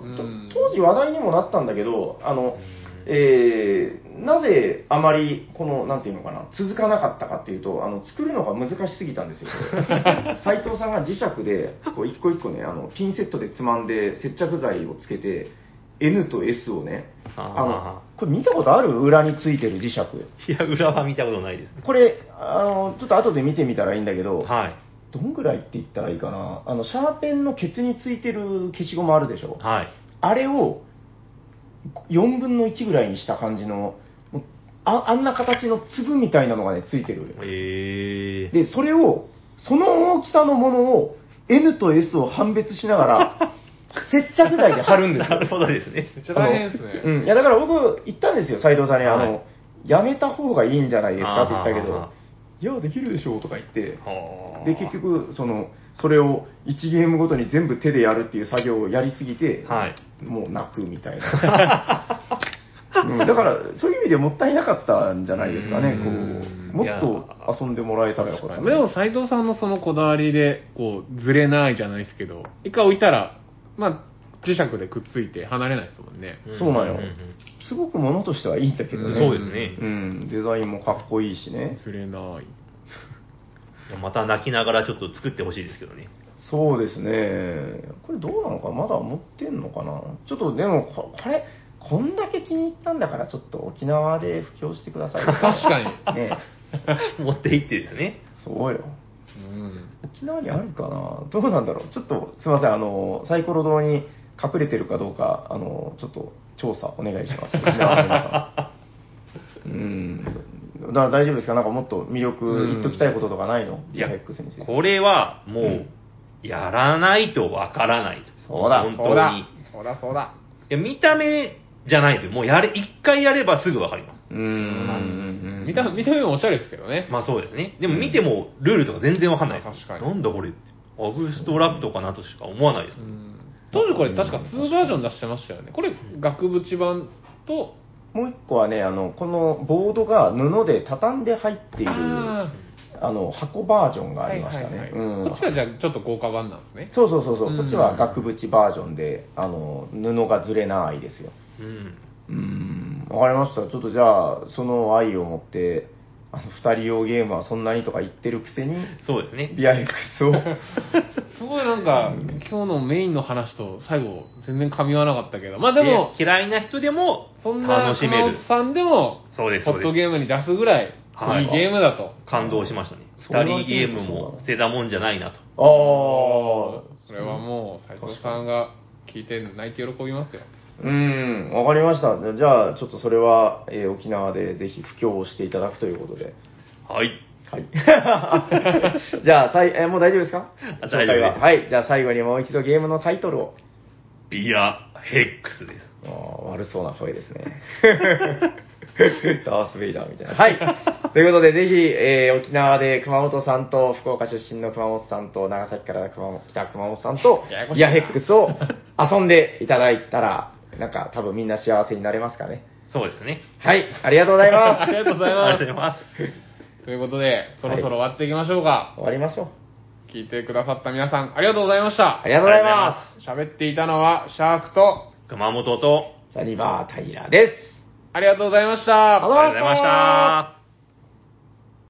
当時話題にもなったんだけど、あの、えーなぜあまり、この、なんていうのかな、続かなかったかっていうと、あの、作るのが難しすぎたんですよ、こ れ斉藤さんが磁石で、こう、一個一個ね、あの、ピンセットでつまんで、接着剤をつけて、N と S をね、ああの、これ見たことある？裏についてる磁石。いや、裏は見たことないですね。これ、あの、ちょっと後で見てみたらいいんだけど、はい。どんぐらいって言ったらいいかな？あの、シャーペンのケツについてる消しゴムあるでしょ？はい。あれを4分の1ぐらいにした感じの、ああんな形の粒みたいなのがね、ついてる。えー。で、それを、その大きさのものを N と S を判別しながら、接着剤で貼るんですよなる。ほどですね。めっちゃ大変ですね。うん。いや、だから僕、言ったんですよ、斉藤さんに。あの、はいやめた方がいいんじゃないですか？って言ったけどいや、できるでしょうとか言って、はあで、結、局、その、それを1ゲームごとに全部手でやるっていう作業をやりすぎて、はい。もう泣くみたいな。うん、だから、そういう意味でもったいなかったんじゃないですかね。こうんう、もっと遊んでもらえたらよかったな。でも斎藤さんのそのこだわりで、こう、ずれないじゃないですけど、一回置いたら、まあ、磁石でくっついて離れないですもんね。そうなんよんんすごくものとしてはいいんだけどね。そうですねうん、デザインもかっこいいしね。ずれない。また泣きながらちょっと作ってほしいですけどね。そうですね。これどうなのかまだ持ってんのかな？ちょっとでもこ、これ、こんだけ気に入ったんだから、ちょっと沖縄で布教してくださいよ。確かに。ね 持って行ってですね。そうよ。うん。沖縄にあるかな？どうなんだろう？ちょっと、すいません、あの、サイコロ堂に隠れてるかどうか、あの、ちょっと調査お願いします。沖縄の皆さんうん。だ大丈夫ですか？なんかもっと魅力言っときたいこととかないの？いやヘックスについて。これはもうんう、やらないとわからないと。そうだ本そうだ当に。い。そうだ、そうだ。や、見た目じゃないんですよ。もうやれ、一回やればすぐわかります。うーん。見た見た目もおしゃれですけどね。まあそうですね。でも見てもルールとか全然わかんないです。確かになんだこれって。アブストラクトかなとしか思わないですう。ん。当時これ確か2バージョン出してましたよね。これ、額縁版と、もう一個はね、あの、このボードが布で畳んで入っている、ああの、箱バージョンがーありましたね。はいはいはいうんこっちがじゃあちょっと豪華版なんですね。そうそうそうそう、うんこっちは額縁バージョンで、あの、布がずれないですよ。うん。うーん、わかりました。ちょっとじゃあ、その愛を持って、あの、二人用ゲームはそんなにとか言ってるくせに、そうですね。ビア X を、すごいなんか、今日のメインの話と最後、全然噛み合わなかったけど、まあでも、で嫌いな人でもそんな楽しめる。さんでも、そうです、ホッ。トゲームに出すぐらい、はいいいゲームだと。感動しましたね。二人ゲームも捨てたもんじゃないなと。ああ、それはもう、斉藤さんが聞いて泣いて喜びますよ。うーん、わかりました。じゃあ、ちょっとそれは、えー沖縄でぜひ布教をしていただくということで。はい。はい。じゃあ、さいえーもう大丈夫ですか？大丈夫ですはい。じゃあ最後にもう一度ゲームのタイトルを。ビアヘックスです。あー悪そうな声ですね。ダース・ベイダーみたいな。はい。ということで、ぜひ、えー沖縄で熊本さんと、福岡出身の熊本さんと、長崎から熊本来た熊本さんとビアヘックスを遊んでいただいたら、なんか多分みんな幸せになれますかね。そうですね。はい。ありがとうございます。ありがとうございますありがとうございます。ということで、そろそろ終わっていきましょうか。終わりましょう。聞いてくださった皆さん、ありがとうございましたあ。りがとうございま喋っていたのは、シャークと、熊本と、す。サニバー・タイラーです。ありがとうございましたありがとうございました。